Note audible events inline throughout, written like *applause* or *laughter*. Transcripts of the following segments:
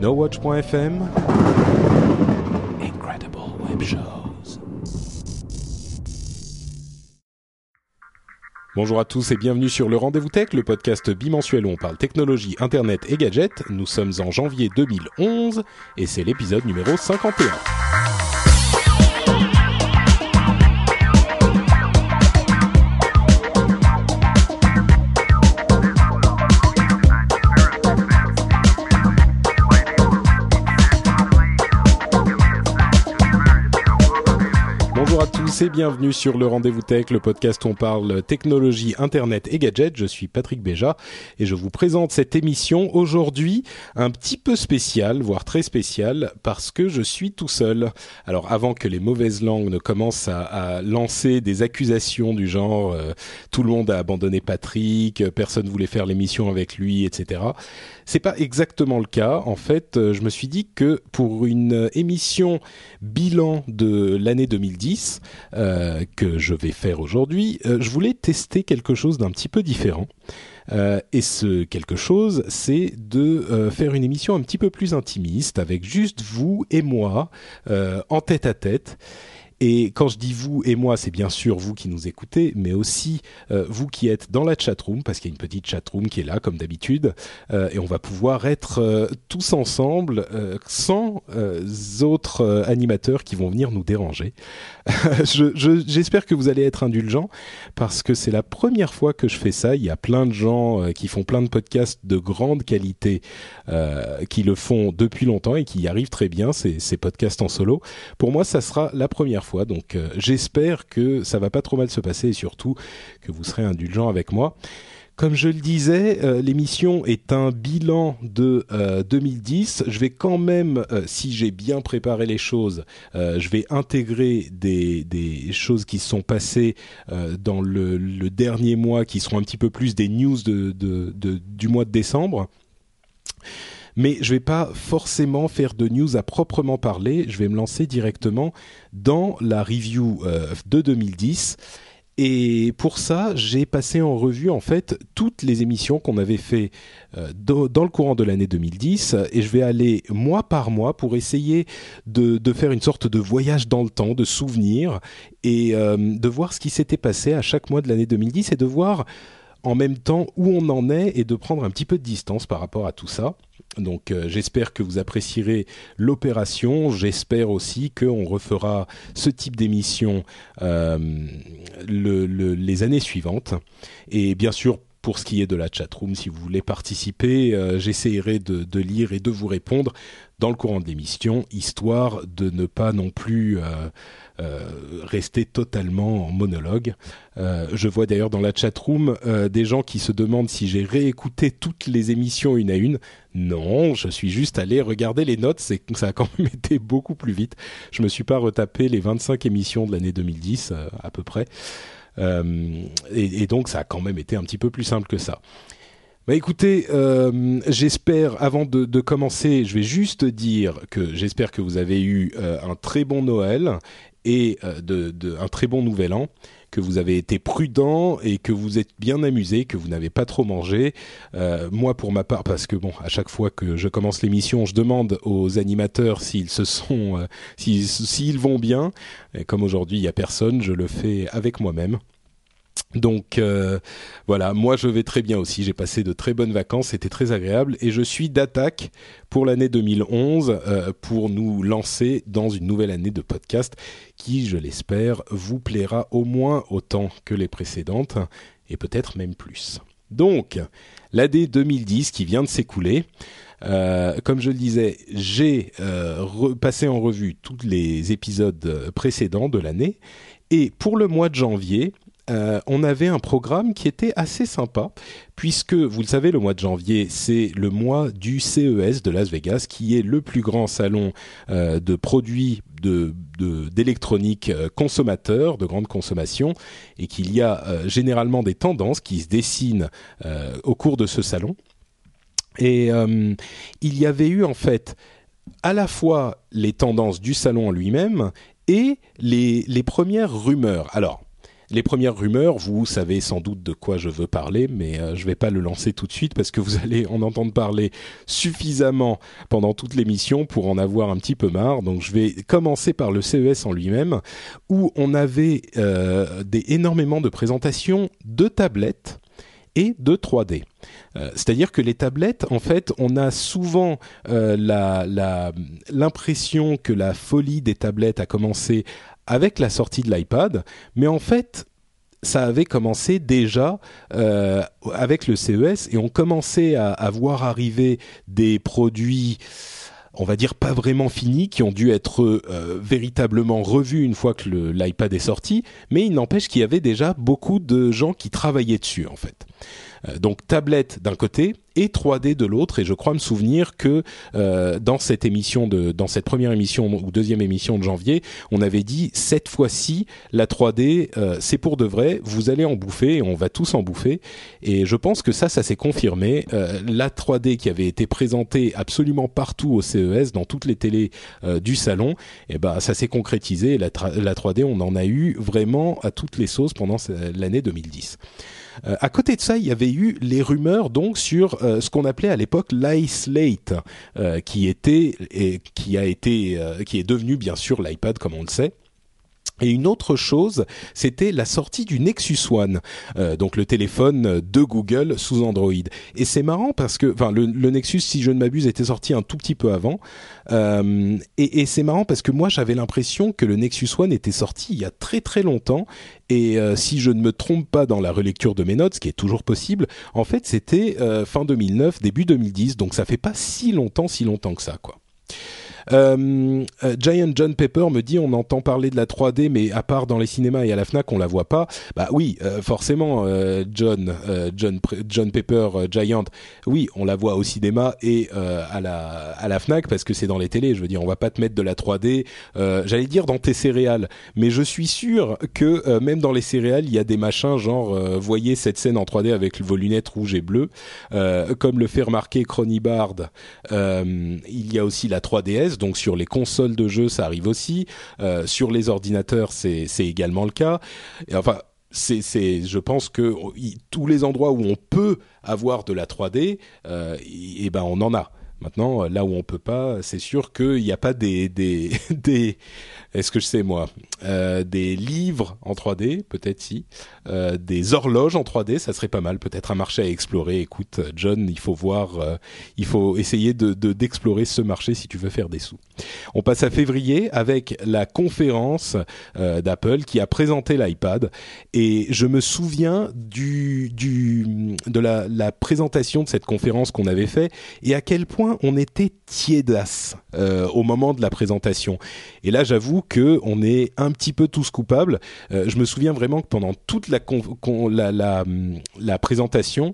NoWatch.fm Incredible Web Shows. Bonjour à tous et bienvenue sur le Rendez-vous Tech, le podcast bimensuel où on parle technologie, internet et gadgets. Nous sommes en janvier 2011 et c'est l'épisode numéro 51. Tous et bienvenue sur le Rendez-vous Tech, le podcast où on parle technologie, internet et gadgets. Je suis Patrick Béja et je vous présente cette émission aujourd'hui un petit peu spéciale, voire très spéciale, parce que je suis tout seul. Alors avant que les mauvaises langues ne commencent à, à lancer des accusations du genre euh, tout le monde a abandonné Patrick, euh, personne voulait faire l'émission avec lui, etc. C'est pas exactement le cas. En fait, euh, je me suis dit que pour une émission bilan de l'année 2010 euh, que je vais faire aujourd'hui, euh, je voulais tester quelque chose d'un petit peu différent. Euh, et ce quelque chose, c'est de euh, faire une émission un petit peu plus intimiste avec juste vous et moi euh, en tête à tête. Et quand je dis vous et moi, c'est bien sûr vous qui nous écoutez, mais aussi euh, vous qui êtes dans la chatroom, parce qu'il y a une petite chatroom qui est là, comme d'habitude, euh, et on va pouvoir être euh, tous ensemble, sans autres animateurs qui vont venir nous déranger. *laughs* Je- je- J'espère que vous allez être indulgents, parce que c'est la première fois que je fais ça. Il y a plein de gens qui font plein de podcasts de grande qualité, qui le font depuis longtemps et qui y arrivent très bien, ces, ces podcasts en solo. Pour moi, ça sera la première fois, donc euh, j'espère que ça va pas trop mal se passer et surtout que vous serez indulgents avec moi. Comme je le disais, euh, l'émission est un bilan de euh, 2010. Je vais quand même, euh, si j'ai bien préparé les choses, euh, je vais intégrer des, choses qui sont passées euh, dans le, dernier mois, qui seront un petit peu plus des news du mois de décembre. Mais je vais pas forcément faire de news à proprement parler. Je vais me lancer directement dans la review euh, de 2010. Et pour ça, j'ai passé en revue en fait toutes les émissions qu'on avait fait euh, dans, le courant de l'année 2010 et je vais aller mois par mois pour essayer de, de faire une sorte de voyage dans le temps, de souvenirs et euh, de voir ce qui s'était passé à chaque mois de l'année 2010 et de voir en même temps où on en est et de prendre un petit peu de distance par rapport à tout ça. Donc euh, j'espère que vous apprécierez l'opération. J'espère aussi qu'on refera ce type d'émission euh, le- le- les années suivantes. Et bien sûr, pour ce qui est de la chatroom, si vous voulez participer, euh, j'essaierai de, lire et de vous répondre dans le courant de l'émission, histoire de ne pas non plus euh, rester totalement en monologue. Euh, je vois d'ailleurs dans la chatroom euh, des gens qui se demandent si j'ai réécouté toutes les émissions une à une. Non, je suis juste allé regarder les notes, c'est ça a quand même *laughs* été beaucoup plus vite. Je me suis pas retapé les 25 émissions de l'année 2010 euh, à peu près. Euh, et, donc ça a quand même été un petit peu plus simple que ça. Bah écoutez, euh, j'espère, avant de, commencer, je vais juste dire que j'espère que vous avez eu euh, un très bon Noël et euh, de, un très bon Nouvel An, que vous avez été prudent et que vous êtes bien amusé, que vous n'avez pas trop mangé. Euh, moi, pour ma part, parce que bon, à chaque fois que je commence l'émission, je demande aux animateurs s'ils se euh, vont bien. Et comme aujourd'hui, il y a personne, je le fais avec moi-même. Donc euh, voilà, moi je vais très bien aussi. J'ai passé de très bonnes vacances, c'était très agréable et je suis d'attaque pour l'année 2011 euh, pour nous lancer dans une nouvelle année de podcast qui, je l'espère, vous plaira au moins autant que les précédentes et peut-être même plus. Donc l'année 2010 qui vient de s'écouler. Euh, comme je le disais, j'ai passé en revue tous les épisodes précédents de l'année et pour le mois de janvier, euh, on avait un programme qui était assez sympa, puisque, vous le savez, le mois de janvier, c'est le mois du CES de Las Vegas, qui est le plus grand salon euh, de produits d'électronique de, consommateurs, de grande consommation, et qu'il y a généralement des tendances qui se dessinent au cours de ce salon. Et il y avait eu en fait à la fois les tendances du salon en lui-même et les, les premières rumeurs. Alors, les premières rumeurs, vous savez sans doute de quoi je veux parler, mais euh, je ne vais pas le lancer tout de suite parce que vous *laughs* allez en entendre parler suffisamment pendant toute l'émission pour en avoir un petit peu marre. Donc je vais commencer par le CES en lui-même, où on avait euh, énormément de présentations de tablettes et de 3D. Euh, c'est-à-dire que les tablettes, en fait, on a souvent l'impression que la folie des tablettes a commencé avec la sortie de l'iPad, mais en fait, ça avait commencé déjà euh, avec le CES et on commençait à, voir arriver des produits on va dire pas vraiment finis, qui ont dû être véritablement revus une fois que l'iPad est sorti, mais il n'empêche qu'il y avait déjà beaucoup de gens qui travaillaient dessus en fait. Euh, donc tablette d'un côté et 3D de l'autre. Et je crois me souvenir que euh, dans cette émission de, dans cette première émission ou deuxième émission de janvier, on avait dit cette fois-ci la 3D euh, c'est pour de vrai. Vous allez en bouffer et on va tous en bouffer. Et je pense que ça, ça s'est confirmé. la 3D qui avait été présentée absolument partout au CES, dans toutes les télés du salon, et eh ben ça s'est concrétisé. La, la 3D, on en a eu vraiment à toutes les sauces pendant l'année 2010. Euh, à côté de ça, il y avait eu les rumeurs donc sur euh, ce qu'on appelait à l'époque l'iSlate, euh, qui était et qui a été, qui est devenu bien sûr l'iPad comme on le sait. Et une autre chose, c'était la sortie du Nexus One, euh, donc le téléphone de Google sous Android. Et c'est marrant parce que, enfin, le, Nexus, si je ne m'abuse, était sorti un tout petit peu avant. Euh, et, c'est marrant parce que moi, j'avais l'impression que le Nexus One était sorti il y a très très longtemps. Et euh, si je ne me trompe pas dans la relecture de mes notes, ce qui est toujours possible, en fait, c'était fin 2009, début 2010. Donc ça fait pas si longtemps, si longtemps que ça, quoi. Euh, euh, Giant John Pepper me dit on entend parler de la 3D, mais à part dans les cinémas et à la Fnac, on la voit pas. Bah oui, euh, forcément, John, John, John Pepper, Giant, oui, on la voit au cinéma et à la à la Fnac parce que c'est dans les télés. Je veux dire, on va pas te mettre de la 3D. J'allais dire dans tes céréales, mais je suis sûr que même dans les céréales, il y a des machins genre voyez cette scène en 3D avec vos lunettes rouges et bleues, comme le fait remarquer Cronibard. il y a aussi la 3DS donc sur les consoles de jeux, ça arrive aussi. Euh, sur les ordinateurs, c'est également le cas. Et enfin, c'est, je pense que tous les endroits où on peut avoir de la 3D, euh, et, ben on en a. Maintenant, là où on peut pas, c'est sûr qu'il n'y a pas des, des, *laughs* des est-ce que je sais moi, euh, des livres en 3D, peut-être si, euh, des horloges en 3D, ça serait pas mal, peut-être un marché à explorer. Écoute, John, il faut voir, euh, il faut essayer de d'explorer ce marché si tu veux faire des sous. On passe à février avec la conférence d'Apple qui a présenté l'iPad et je me souviens du, du de la, la présentation de cette conférence qu'on avait fait et à quel point on était tiédasse au moment de la présentation. Et là, j'avoue que on est un petit peu tous coupables. Euh, je me souviens vraiment que pendant toute la, la, la, la présentation,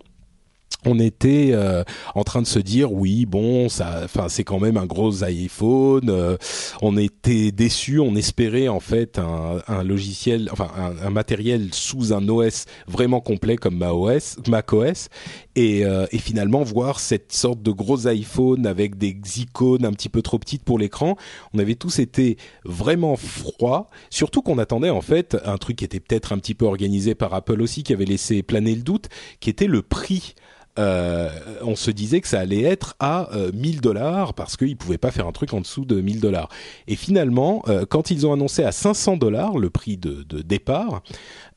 on était euh, en train de se dire oui bon ça enfin c'est quand même un gros iPhone euh, on était déçus on espérait en fait un, un logiciel enfin un, un, matériel sous un OS vraiment complet comme macOS macOS et, euh, et finalement voir cette sorte de gros iPhone avec des icônes un petit peu trop petites pour l'écran on avait tous été vraiment froids surtout qu'on attendait en fait un truc qui était peut-être un petit peu organisé par Apple aussi qui avait laissé planer le doute qui était le prix euh, on se disait que ça allait être à 1000 euh, dollars parce qu'ils pouvaient pas faire un truc en dessous de 1000 dollars. Et finalement, euh, quand ils ont annoncé à 500 dollars le prix de, de départ,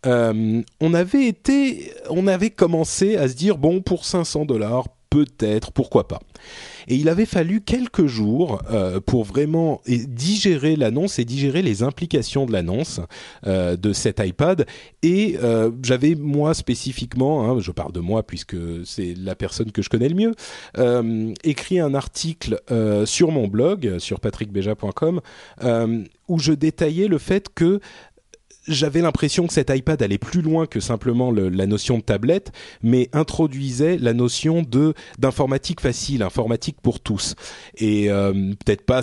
on avait été, on avait commencé à se dire bon pour 500 dollars peut-être, pourquoi pas. Et il avait fallu quelques jours euh, pour vraiment digérer l'annonce et digérer les implications de l'annonce euh, de cet iPad. Et euh, j'avais moi spécifiquement, hein, je parle de moi puisque c'est la personne que je connais le mieux, écrit un article sur mon blog sur patrickbeja.com où je détaillais le fait que j'avais l'impression que cet iPad allait plus loin que simplement la notion de tablette, mais introduisait la notion de d'informatique facile, informatique pour tous. Et euh, peut-être pas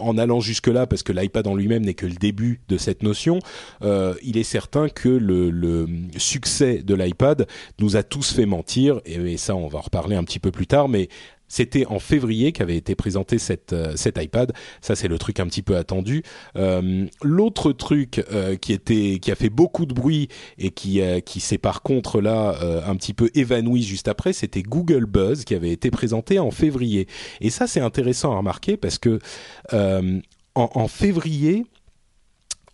en allant jusque-là, parce que l'iPad en lui-même n'est que le début de cette notion, euh, il est certain que le, le succès de l'iPad nous a tous fait mentir, et, et, ça on va en reparler un petit peu plus tard, mais c'était en février qu'avait été présenté euh, cet iPad. Ça, c'est le truc un petit peu attendu. Euh, L'autre truc euh, qui était, qui a fait beaucoup de bruit et qui, qui s'est par contre là un petit peu évanoui juste après, c'était Google Buzz qui avait été présenté en février. Et ça, c'est intéressant à remarquer parce que en, février,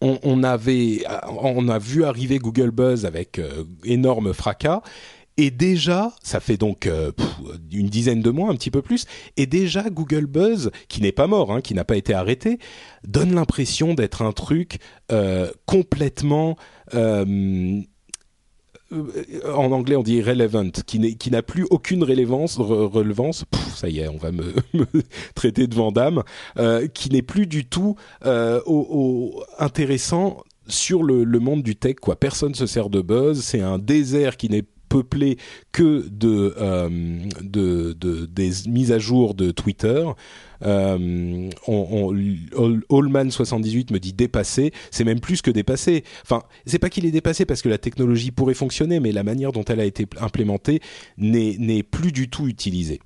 on, on, avait, on a vu arriver Google Buzz avec énorme fracas et déjà, ça fait donc euh, une dizaine de mois, un petit peu plus, et déjà Google Buzz, qui n'est pas mort, hein, qui n'a pas été arrêté, donne l'impression d'être un truc euh, complètement... Euh, en anglais on dit relevant, qui, n'a plus aucune relevance, relevance ça y est, on va me, *laughs* traiter de Vandame, qui n'est plus du tout intéressant sur le, le, monde du tech. Quoi. Personne se sert de buzz, c'est un désert qui n'est peuplé que de, euh, de, de, des mises à jour de Twitter. Euh, on, Allman 78 me dit dépassé, c'est même plus que dépassé. Enfin, c'est pas qu'il est dépassé parce que la technologie pourrait fonctionner, mais la manière dont elle a été implémentée n'est plus du tout utilisée.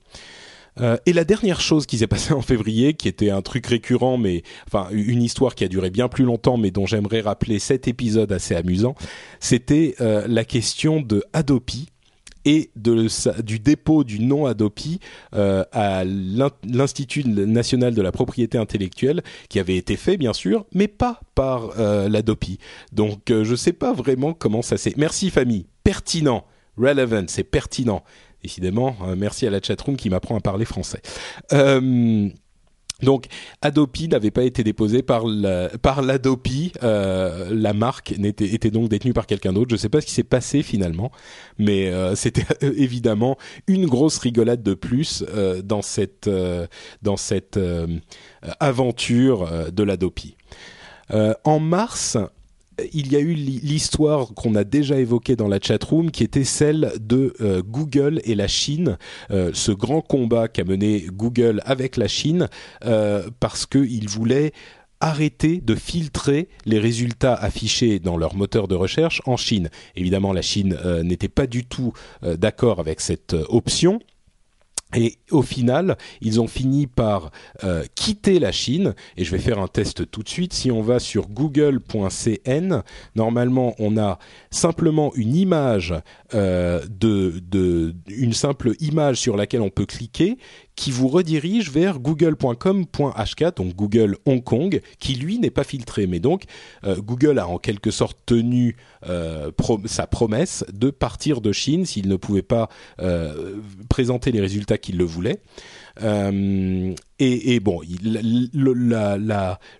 Euh, et la dernière chose qui s'est passée en février, qui était un truc récurrent, mais enfin une histoire qui a duré bien plus longtemps, mais dont j'aimerais rappeler cet épisode assez amusant, c'était euh, la question de Adopi et de, du dépôt du nom Adopi euh, à l'Institut national de la propriété intellectuelle, qui avait été fait bien sûr, mais pas par l'Adopi. Donc je sais pas vraiment comment ça s'est. Merci famille, pertinent, relevant, c'est pertinent. Décidément, euh, merci à la chatroom qui m'apprend à parler français. Euh, donc Adopi n'avait pas été déposé par par l'Adopi, euh, la marque n'était était donc détenue par quelqu'un d'autre. Je ne sais pas ce qui s'est passé finalement, mais euh, c'était évidemment une grosse rigolade de plus dans cette dans cette aventure de l'Adopi. en mars, il y a eu l'histoire qu'on a déjà évoquée dans la chatroom, qui était celle de euh, Google et la Chine, euh, ce grand combat qu'a mené Google avec la Chine, euh, parce qu'ils voulaient arrêter de filtrer les résultats affichés dans leur moteur de recherche en Chine. Évidemment, la Chine n'était pas du tout d'accord avec cette option. Et au final, ils ont fini par euh, quitter la Chine. Et je vais faire un test tout de suite. Si on va sur google.cn, normalement, on a simplement une image euh, une simple image sur laquelle on peut cliquer qui vous redirige vers google.com.hk, donc Google Hong Kong, qui lui n'est pas filtré. Mais donc, euh, Google a en quelque sorte tenu euh, sa promesse de partir de Chine s'il ne pouvait pas euh, présenter les résultats qu'il le voulait. Euh, et, bon,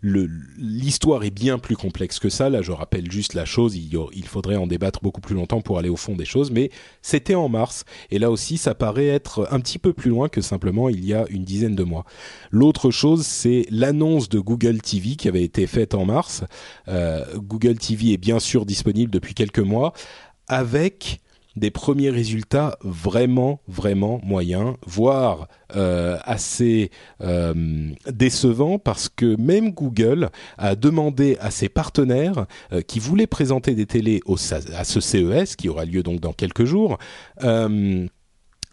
l'histoire est bien plus complexe que ça. Là, je rappelle juste la chose. Il, il, faudrait en débattre beaucoup plus longtemps pour aller au fond des choses. Mais c'était en mars. Et là aussi, ça paraît être un petit peu plus loin que simplement il y a une dizaine de mois. L'autre chose, c'est l'annonce de Google TV qui avait été faite en mars. Euh, Google TV est bien sûr disponible depuis quelques mois avec des premiers résultats vraiment, vraiment moyens, voire euh, assez euh, décevants, parce que même Google a demandé à ses partenaires euh, qui voulaient présenter des télés à ce CES, qui aura lieu donc dans quelques jours,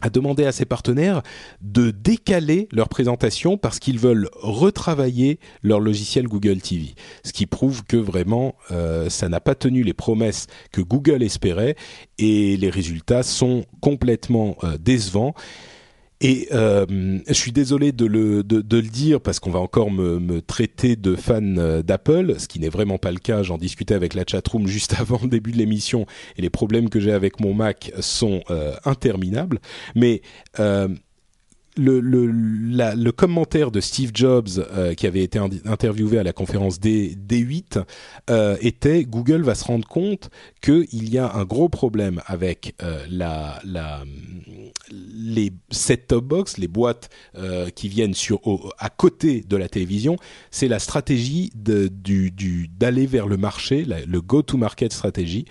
a demandé à ses partenaires de décaler leur présentation parce qu'ils veulent retravailler leur logiciel Google TV. Ce qui prouve que vraiment euh, ça n'a pas tenu les promesses que Google espérait et les résultats sont complètement euh, décevants. Et euh, je suis désolé de le, de, de le dire parce qu'on va encore me, me, traiter de fan euh, d'Apple, ce qui n'est vraiment pas le cas. J'en discutais avec la chatroom *laughs* juste avant le début de l'émission et les problèmes que j'ai avec mon Mac sont euh, interminables. Mais euh, le, le, le, commentaire de Steve Jobs euh, qui avait été interviewé à la conférence D, D8 euh, était Google va se rendre compte qu'il y a un gros problème avec euh, la, la, les set-top box, les boîtes euh, qui viennent sur à côté de la télévision, c'est la stratégie de, du, du, d'aller vers le marché, le go-to-market stratégie.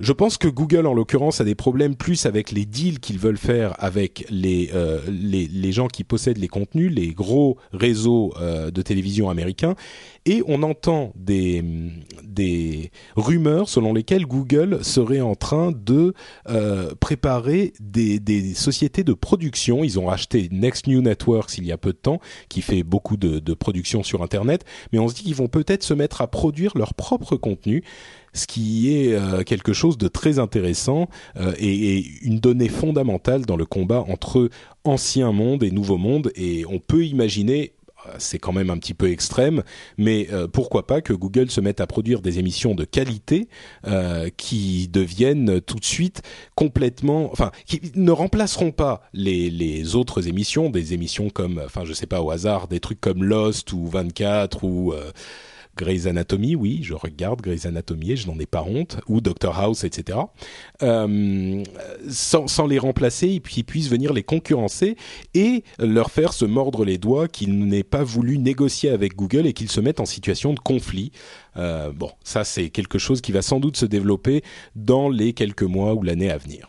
Je pense que Google, en l'occurrence, a des problèmes plus avec les deals qu'ils veulent faire avec les, euh, les, les, gens qui possèdent les contenus, les gros réseaux euh, de télévision américains. Et on entend des, des rumeurs selon lesquelles Google serait en train de euh, préparer des, des sociétés de production. Ils ont racheté Next New Networks il y a peu de temps, qui fait beaucoup de, de production sur Internet. Mais on se dit qu'ils vont peut-être se mettre à produire leur propre contenu ce qui est euh, quelque chose de très intéressant euh, et, et, une donnée fondamentale dans le combat entre ancien monde et nouveau monde. Et on peut imaginer euh, c'est quand même un petit peu extrême, mais euh, pourquoi pas que Google se mette à produire des émissions de qualité euh, qui deviennent tout de suite complètement, enfin, qui ne remplaceront pas les, les autres émissions, des émissions comme, enfin, je sais pas au hasard, des trucs comme Lost ou 24 ou Grey's Anatomy, oui, je regarde Grey's Anatomy et je n'en ai pas honte, ou Doctor House, etc. Euh, sans, les remplacer et puis puissent venir les concurrencer et leur faire se mordre les doigts qu'ils n'aient pas voulu négocier avec Google et qu'ils se mettent en situation de conflit. Euh, bon, ça c'est quelque chose qui va sans doute se développer dans les quelques mois ou l'année à venir.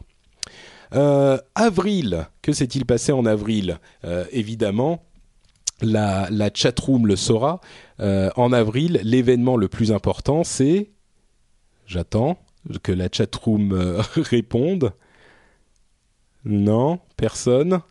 Euh, avril, que s'est-il passé en avril? Évidemment, la, la chatroom le saura. Euh, en avril, l'événement le plus important, c'est... J'attends que la chatroom euh, *laughs* réponde. Non, personne.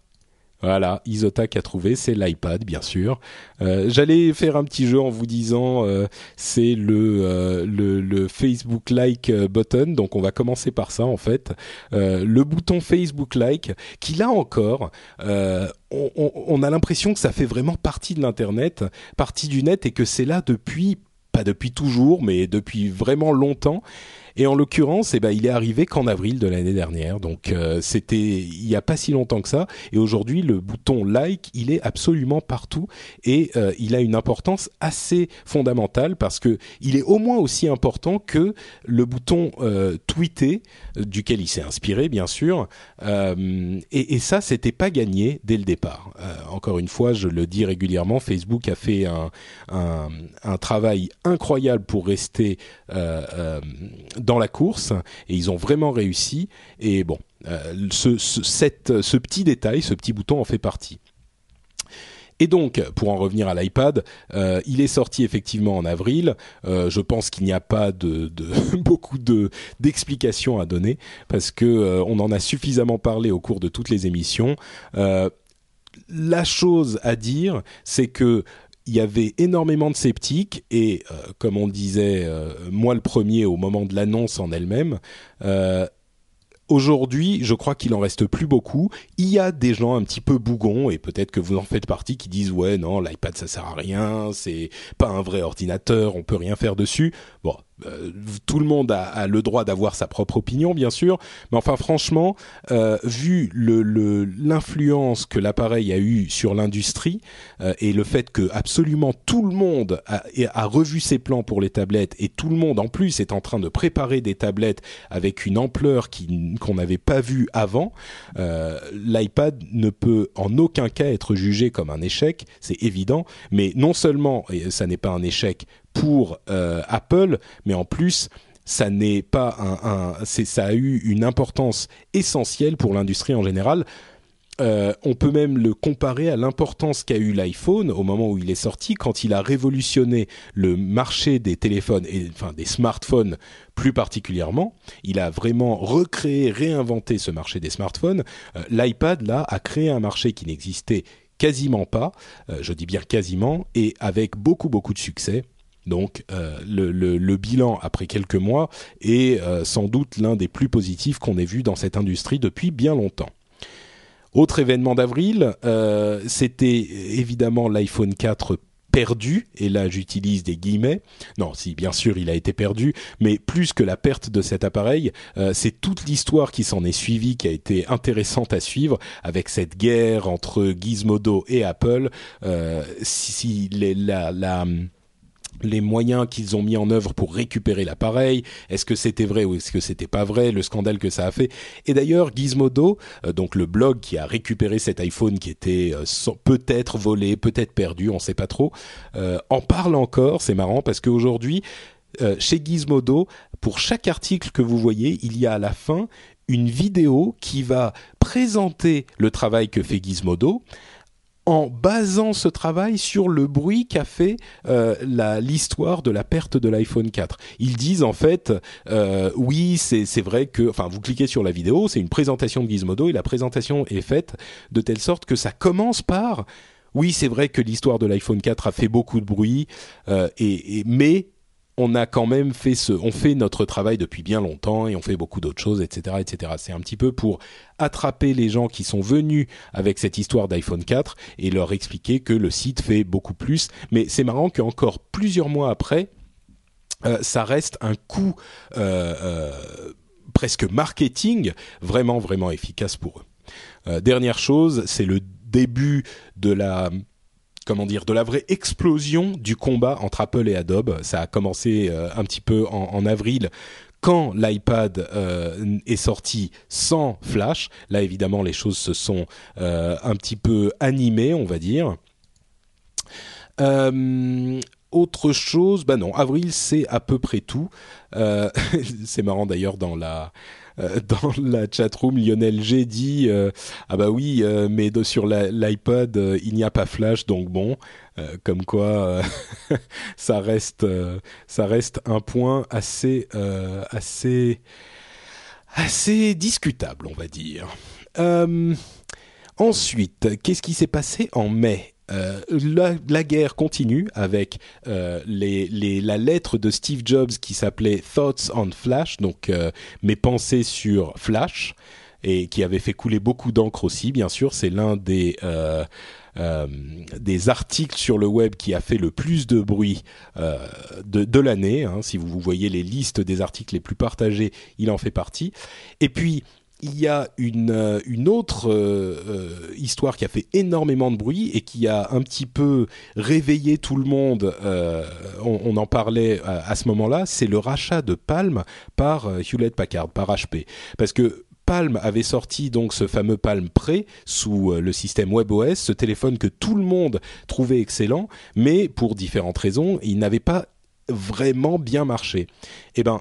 Voilà, Isotac a trouvé, c'est l'iPad, bien sûr. Euh, J'allais faire un petit jeu en vous disant, euh, c'est le, euh, le, Facebook Like button, donc on va commencer par ça en fait. Le bouton Facebook Like, qui là encore, on, a l'impression que ça fait vraiment partie de l'internet, partie du net, et que c'est là depuis pas depuis toujours, mais depuis vraiment longtemps. Et en l'occurrence, eh ben, il est arrivé qu'en avril de l'année dernière. Donc euh, c'était il y a pas si longtemps que ça. Et aujourd'hui, le bouton like, il est absolument partout et euh, il a une importance assez fondamentale parce que il est au moins aussi important que le bouton euh, tweeter, duquel il s'est inspiré bien sûr. Euh, et, et, ça, c'était pas gagné dès le départ. Euh, encore une fois, je le dis régulièrement, Facebook a fait un, travail incroyable pour rester dans la course et ils ont vraiment réussi. Et bon, euh, ce petit détail, ce petit bouton en fait partie. Et donc, pour en revenir à l'iPad, euh, il est sorti effectivement en avril. Euh, je pense qu'il n'y a pas de, *laughs* beaucoup de d'explications à donner parce que euh, on en a suffisamment parlé au cours de toutes les émissions. La chose à dire, c'est que il y avait énormément de sceptiques et, comme on disait, moi le premier au moment de l'annonce en elle-même, Aujourd'hui, je crois qu'il en reste plus beaucoup. Il y a des gens un petit peu bougons et peut-être que vous en faites partie qui disent ouais non l'iPad ça sert à rien, c'est pas un vrai ordinateur, on peut rien faire dessus. Bon, euh, tout le monde a, le droit d'avoir sa propre opinion, bien sûr, mais enfin franchement, euh, vu l'influence que l'appareil a eu sur l'industrie euh, et le fait que absolument tout le monde a, revu ses plans pour les tablettes et tout le monde en plus est en train de préparer des tablettes avec une ampleur qu'on n'avait pas vue avant, l'iPad ne peut en aucun cas être jugé comme un échec, c'est évident, mais non seulement et ça n'est pas un échec pour euh, Apple, mais en plus ça n'est pas un, ça a eu une importance essentielle pour l'industrie en général. Euh, on peut même le comparer à l'importance qu'a eu l'iPhone au moment où il est sorti, quand il a révolutionné le marché des téléphones et enfin des smartphones plus particulièrement. Il a vraiment recréé, réinventé ce marché des smartphones. Euh, L'iPad là a créé un marché qui n'existait quasiment pas, je dis bien quasiment, et avec beaucoup beaucoup de succès. Donc euh, le, bilan après quelques mois est euh, sans doute l'un des plus positifs qu'on ait vu dans cette industrie depuis bien longtemps. Autre événement d'avril, euh, c'était évidemment l'iPhone 4 perdu, et là j'utilise des guillemets, non si bien sûr il a été perdu, mais plus que la perte de cet appareil, c'est toute l'histoire qui s'en est suivie qui a été intéressante à suivre, avec cette guerre entre Gizmodo et Apple, si, les, la, la les moyens qu'ils ont mis en œuvre pour récupérer l'appareil, est-ce que c'était vrai ou est-ce que c'était pas vrai, le scandale que ça a fait. Et d'ailleurs, Gizmodo, euh, donc le blog qui a récupéré cet iPhone qui était euh, peut-être volé, peut-être perdu, on sait pas trop, euh, en parle encore. C'est marrant parce qu'aujourd'hui, chez Gizmodo, pour chaque article que vous voyez, il y a à la fin une vidéo qui va présenter le travail que fait Gizmodo en basant ce travail sur le bruit qu'a fait euh, l'histoire de la perte de l'iPhone 4. Ils disent en fait, euh, oui, c'est vrai que, enfin, vous cliquez sur la vidéo, c'est une présentation de Gizmodo et la présentation est faite de telle sorte que ça commence par, oui, c'est vrai que l'histoire de l'iPhone 4 a fait beaucoup de bruit, euh, et, mais on a quand même fait ce, on fait notre travail depuis bien longtemps et on fait beaucoup d'autres choses, etc., etc. C'est un petit peu pour attraper les gens qui sont venus avec cette histoire d'iPhone 4 et leur expliquer que le site fait beaucoup plus. Mais c'est marrant qu'encore plusieurs mois après, euh, ça reste un coup euh, euh, presque marketing vraiment vraiment efficace pour eux. dernière chose, c'est le début de la comment dire, de la vraie explosion du combat entre Apple et Adobe. Ça a commencé euh, un petit peu en, avril quand l'iPad euh, est sorti sans Flash. Là, évidemment, les choses se sont euh, un petit peu animées, on va dire. autre chose, bah non, avril c'est à peu près tout. *laughs* c'est marrant d'ailleurs dans la *laughs* dans la chatroom, Lionel G dit euh, ah bah oui, euh, mais sur l'iPod il n'y a pas Flash, donc bon, comme quoi *laughs* ça reste ça reste un point assez assez assez discutable, on va dire. ensuite, qu'est-ce qui s'est passé en mai? Euh, la, guerre continue avec euh, la lettre de Steve Jobs qui s'appelait Thoughts on Flash, donc euh, mes pensées sur Flash, et qui avait fait couler beaucoup d'encre aussi, bien sûr. C'est l'un des des articles sur le web qui a fait le plus de bruit de, l'année. Hein. Si vous voyez les listes des articles les plus partagés, il en fait partie. Et puis il y a une, euh, une autre euh, euh, histoire qui a fait énormément de bruit et qui a un petit peu réveillé tout le monde. on, en parlait à, ce moment-là. C'est le rachat de Palm par Hewlett Packard, par HP, parce que Palm avait sorti donc ce fameux Palm Pre sous le système WebOS, ce téléphone que tout le monde trouvait excellent, mais pour différentes raisons, il n'avait pas vraiment bien marché. Eh ben,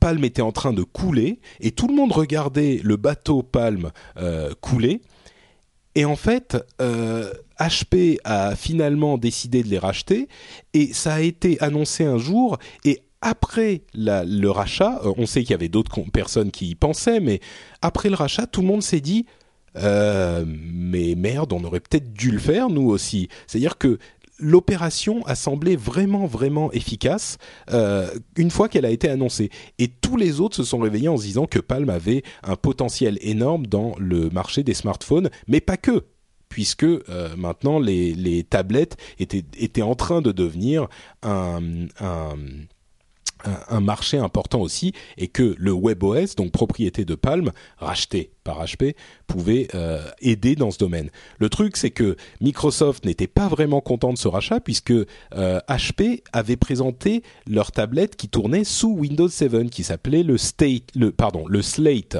Palm était en train de couler et tout le monde regardait le bateau Palm euh, couler. Et en fait, HP euh, a finalement décidé de les racheter et ça a été annoncé un jour et après le rachat, euh, on sait qu'il y avait d'autres personnes qui y pensaient, mais après le rachat, tout le monde s'est dit mais merde, on aurait peut-être dû le faire nous aussi. C'est-à-dire que l'opération a semblé vraiment vraiment efficace euh, une fois qu'elle a été annoncée. Et tous les autres se sont réveillés en se disant que Palm avait un potentiel énorme dans le marché des smartphones mais pas que puisque euh, maintenant les, tablettes étaient, en train de devenir un un marché important aussi et que le WebOS, donc propriété de Palm, racheté par HP, pouvait euh, aider dans ce domaine. Le truc, c'est que Microsoft n'était pas vraiment content de ce rachat puisque HP euh, avait présenté leur tablette qui tournait sous Windows 7, qui s'appelait le Slate.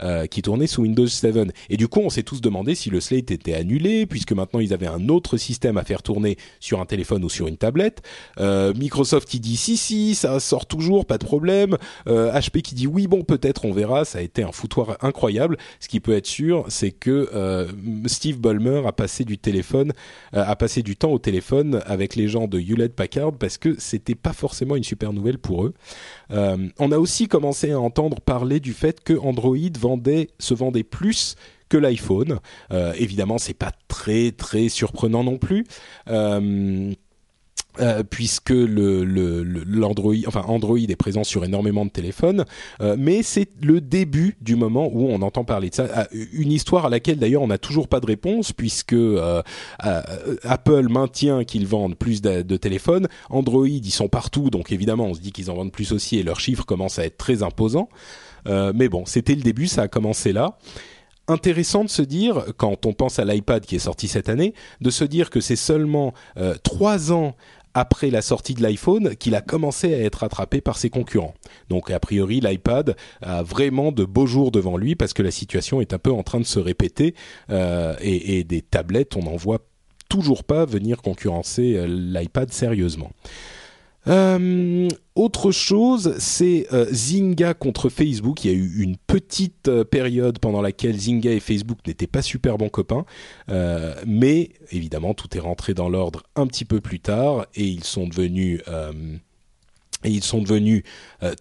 Euh, qui tournait sous Windows 7. Et du coup, on s'est tous demandé si le Slate était annulé, puisque maintenant ils avaient un autre système à faire tourner sur un téléphone ou sur une tablette. Euh, Microsoft qui dit si si, ça sort toujours, pas de problème. HP qui dit oui, bon peut-être, on verra. Ça a été un foutoir incroyable. Ce qui peut être sûr, c'est que Steve Ballmer a passé du téléphone, a passé du temps au téléphone avec les gens de Hewlett Packard parce que c'était pas forcément une super nouvelle pour eux. On a aussi commencé à entendre parler du fait que Android se vendait plus que l'iPhone. Euh, évidemment, c'est pas très très surprenant non plus. Euh, Euh, puisque le, l'Android, enfin Android est présent sur énormément de téléphones, euh, mais c'est le début du moment où on entend parler de ça. Ah, une histoire à laquelle d'ailleurs on n'a toujours pas de réponse, puisque euh, Apple maintient qu'ils vendent plus de, de, téléphones, Android ils sont partout, donc évidemment on se dit qu'ils en vendent plus aussi et leurs chiffres commencent à être très imposants. mais bon, c'était le début, ça a commencé là intéressant de se dire, quand on pense à l'iPad qui est sorti cette année, de se dire que c'est seulement trois ans après la sortie de l'iPhone qu'il a commencé à être rattrapé par ses concurrents. Donc a priori l'iPad a vraiment de beaux jours devant lui parce que la situation est un peu en train de se répéter euh, et, des tablettes on n'en voit toujours pas venir concurrencer euh, l'iPad sérieusement. Euh, autre chose, c'est euh, Zynga contre Facebook. Il y a eu une petite euh, période pendant laquelle Zynga et Facebook n'étaient pas super bons copains, mais évidemment tout est rentré dans l'ordre un petit peu plus tard et ils sont devenus et ils sont devenus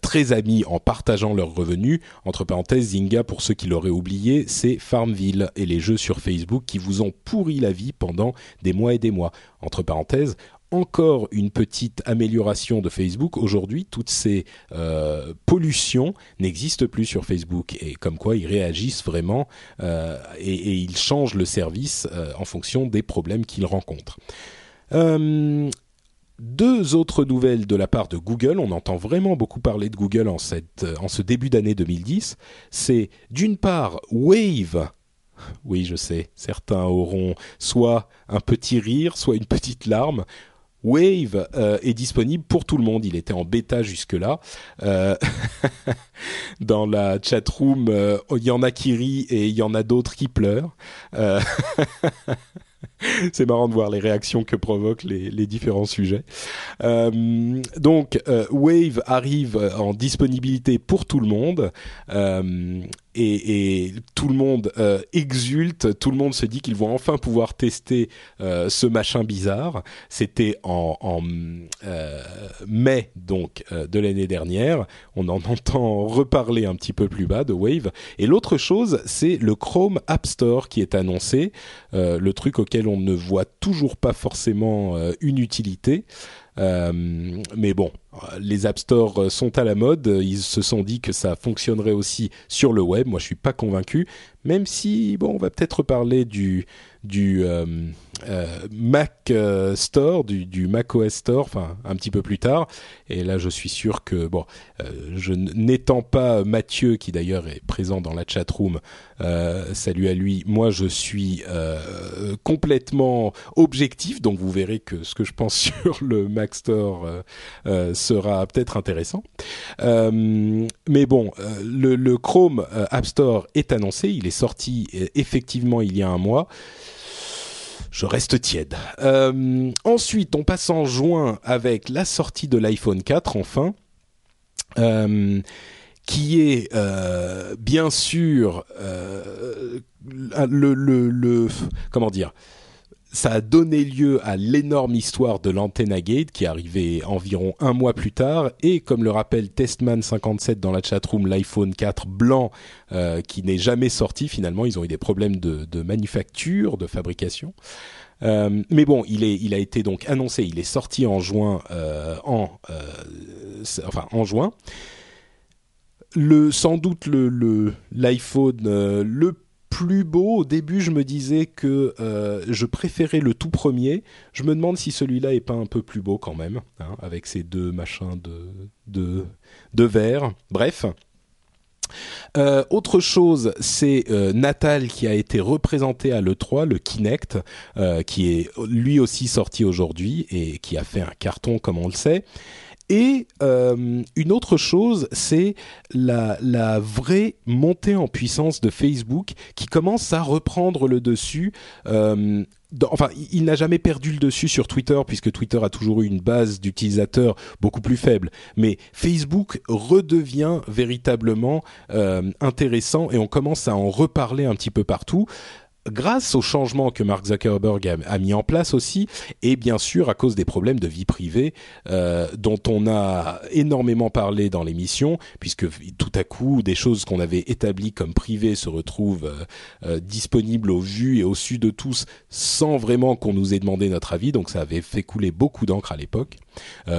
très amis en partageant leurs revenus. Entre parenthèses, Zynga, pour ceux qui l'auraient oublié, c'est Farmville et les jeux sur Facebook qui vous ont pourri la vie pendant des mois et des mois. Entre parenthèses, encore une petite amélioration de Facebook. Aujourd'hui, toutes ces euh, pollutions n'existent plus sur Facebook et comme quoi ils réagissent vraiment euh, et, ils changent le service euh, en fonction des problèmes qu'ils rencontrent. deux autres nouvelles de la part de Google. On entend vraiment beaucoup parler de Google en, cette, en ce début d'année 2010. C'est d'une part Wave oui, je sais, certains auront soit un petit rire, soit une petite larme. Wave euh, est disponible pour tout le monde. Il était en bêta jusque-là. Euh, *laughs* dans la chat room, euh, il y en a qui rient et il y en a d'autres qui pleurent. *laughs* *laughs* c'est marrant de voir les réactions que provoquent les, différents sujets. Euh, donc, euh, Wave arrive en disponibilité pour tout le monde. Euh, et, tout le monde euh, exulte, tout le monde se dit qu'ils vont enfin pouvoir tester euh, ce machin bizarre. C'était en, en euh, mai donc de l'année dernière. On en *laughs* entend reparler un petit peu plus bas de Wave. Et l'autre chose, c'est le Chrome App Store qui est annoncé, le truc auquel on ne voit toujours pas forcément une utilité. Euh, mais bon, les App Store sont à la mode. Ils se sont dit que ça fonctionnerait aussi sur le web. Moi, je suis pas convaincu, même si bon, on va peut-être parler du du euh, euh, Mac euh, Store, du, du Mac OS Store, enfin un petit peu plus tard. Et là, je suis sûr que bon, je n'étant pas Mathieu, qui d'ailleurs est présent dans la chat room, salut à lui. Moi, je suis complètement objectif, donc vous verrez que ce que je pense *laughs* sur le Mac Store sera peut-être intéressant. mais bon, le, le Chrome App Store est annoncé, il est sorti effectivement il y a un mois je reste tiède. Euh, ensuite, on passe en juin avec la sortie de l'iPhone 4, enfin. Euh, qui est euh, bien sûr le, comment dire ça a donné lieu à l'énorme histoire de l'Antenna Gate qui est arrivée environ un mois plus tard. Et comme le rappelle Testman57 dans la chatroom l'iPhone 4 blanc euh, qui n'est jamais sorti finalement ils ont eu des problèmes de, manufacture de fabrication. Euh, mais bon il a été donc annoncé il est sorti en juin euh, enfin en juin. Le sans doute le l'iPhone le, le beau. Au début, je me disais que euh, je préférais le tout premier. Je me demande si celui-là est pas un peu plus beau quand même, hein, avec ces deux machins de de, de verre. Bref. Euh, autre chose, c'est euh, Natal qui a été représenté à l'E3, le Kinect, qui est lui aussi sorti aujourd'hui et qui a fait un carton comme on le sait. Et euh, une autre chose, c'est la, la vraie montée en puissance de Facebook qui commence à reprendre le dessus. Euh, enfin, il n'a jamais perdu le dessus sur Twitter puisque Twitter a toujours eu une base d'utilisateurs beaucoup plus faible. Mais Facebook redevient véritablement euh, intéressant et on commence à en reparler un petit peu partout. Grâce au changement que Mark Zuckerberg a, mis en place aussi, et bien sûr à cause des problèmes de vie privée euh, dont on a énormément parlé dans l'émission, puisque tout à coup des choses qu'on avait établies comme privées se retrouvent euh, euh, disponibles au vu et au su de tous sans vraiment qu'on nous ait demandé notre avis. Donc ça avait fait couler beaucoup d'encre à l'époque.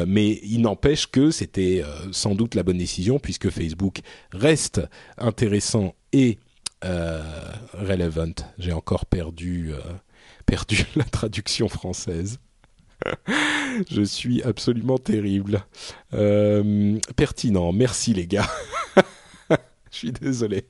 mais il n'empêche que c'était sans doute la bonne décision puisque Facebook reste intéressant et euh, relevant. J'ai encore perdu, euh, perdu *laughs* la traduction française. *laughs* Je suis absolument terrible. Euh, pertinent, merci les gars. *laughs* Je suis désolé.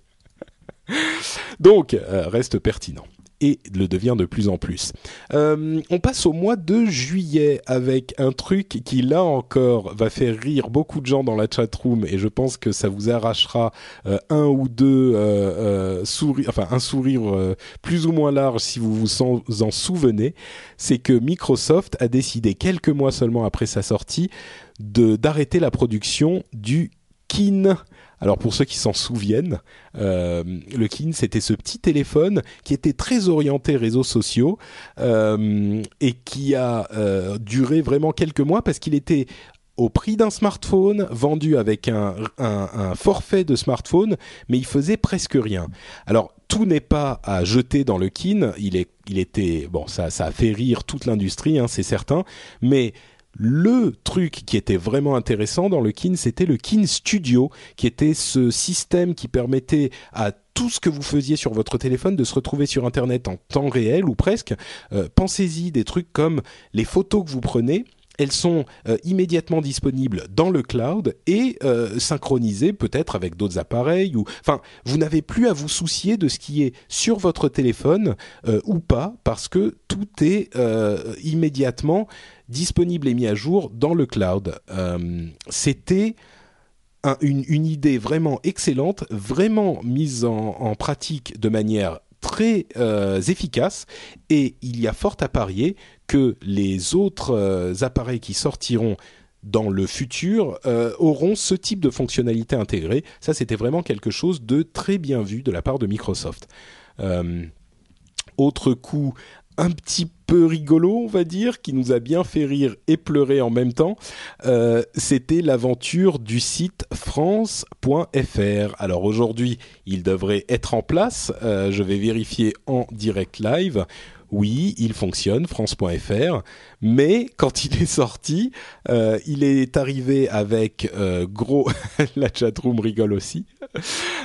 Donc, reste pertinent et le devient de plus en plus. Euh, on passe au mois de juillet avec un truc qui là encore va faire rire beaucoup de gens dans la chatroom et je pense que ça vous arrachera euh, un ou deux euh, sourires, enfin un sourire plus ou moins large si vous vous en souvenez. C'est que Microsoft a décidé quelques mois seulement après sa sortie d'arrêter la production du Kin alors pour ceux qui s'en souviennent, euh, le Kin c'était ce petit téléphone qui était très orienté réseaux sociaux euh, et qui a euh, duré vraiment quelques mois parce qu'il était au prix d'un smartphone, vendu avec un, forfait de smartphone, mais il faisait presque rien. Alors tout n'est pas à jeter dans le kin. Il est, il était bon, ça, ça a fait rire toute l'industrie, hein, c'est certain, mais le truc qui était vraiment intéressant dans le Kin, c'était le Kin Studio, qui était ce système qui permettait à tout ce que vous faisiez sur votre téléphone de se retrouver sur Internet en temps réel ou presque. Euh, pensez-y des trucs comme les photos que vous prenez elles sont euh, immédiatement disponibles dans le cloud et euh, synchronisées peut-être avec d'autres appareils ou enfin vous n'avez plus à vous soucier de ce qui est sur votre téléphone ou pas parce que tout est immédiatement disponible et mis à jour dans le cloud. C'était une, idée vraiment excellente, vraiment mise en, pratique de manière très euh, efficace et il y a fort à parier que les autres euh, appareils qui sortiront dans le futur euh, auront ce type de fonctionnalité intégrée. Ça, c'était vraiment quelque chose de très bien vu de la part de Microsoft. autre coup un petit peu rigolo, on va dire, qui nous a bien fait rire et pleurer en même temps, euh, c'était l'aventure du site france.fr. Alors aujourd'hui, il devrait être en place. Euh, je vais vérifier en direct live oui, il fonctionne, France.fr, mais quand il est sorti, euh, il est arrivé avec euh, gros, *laughs* la chatroom rigole aussi,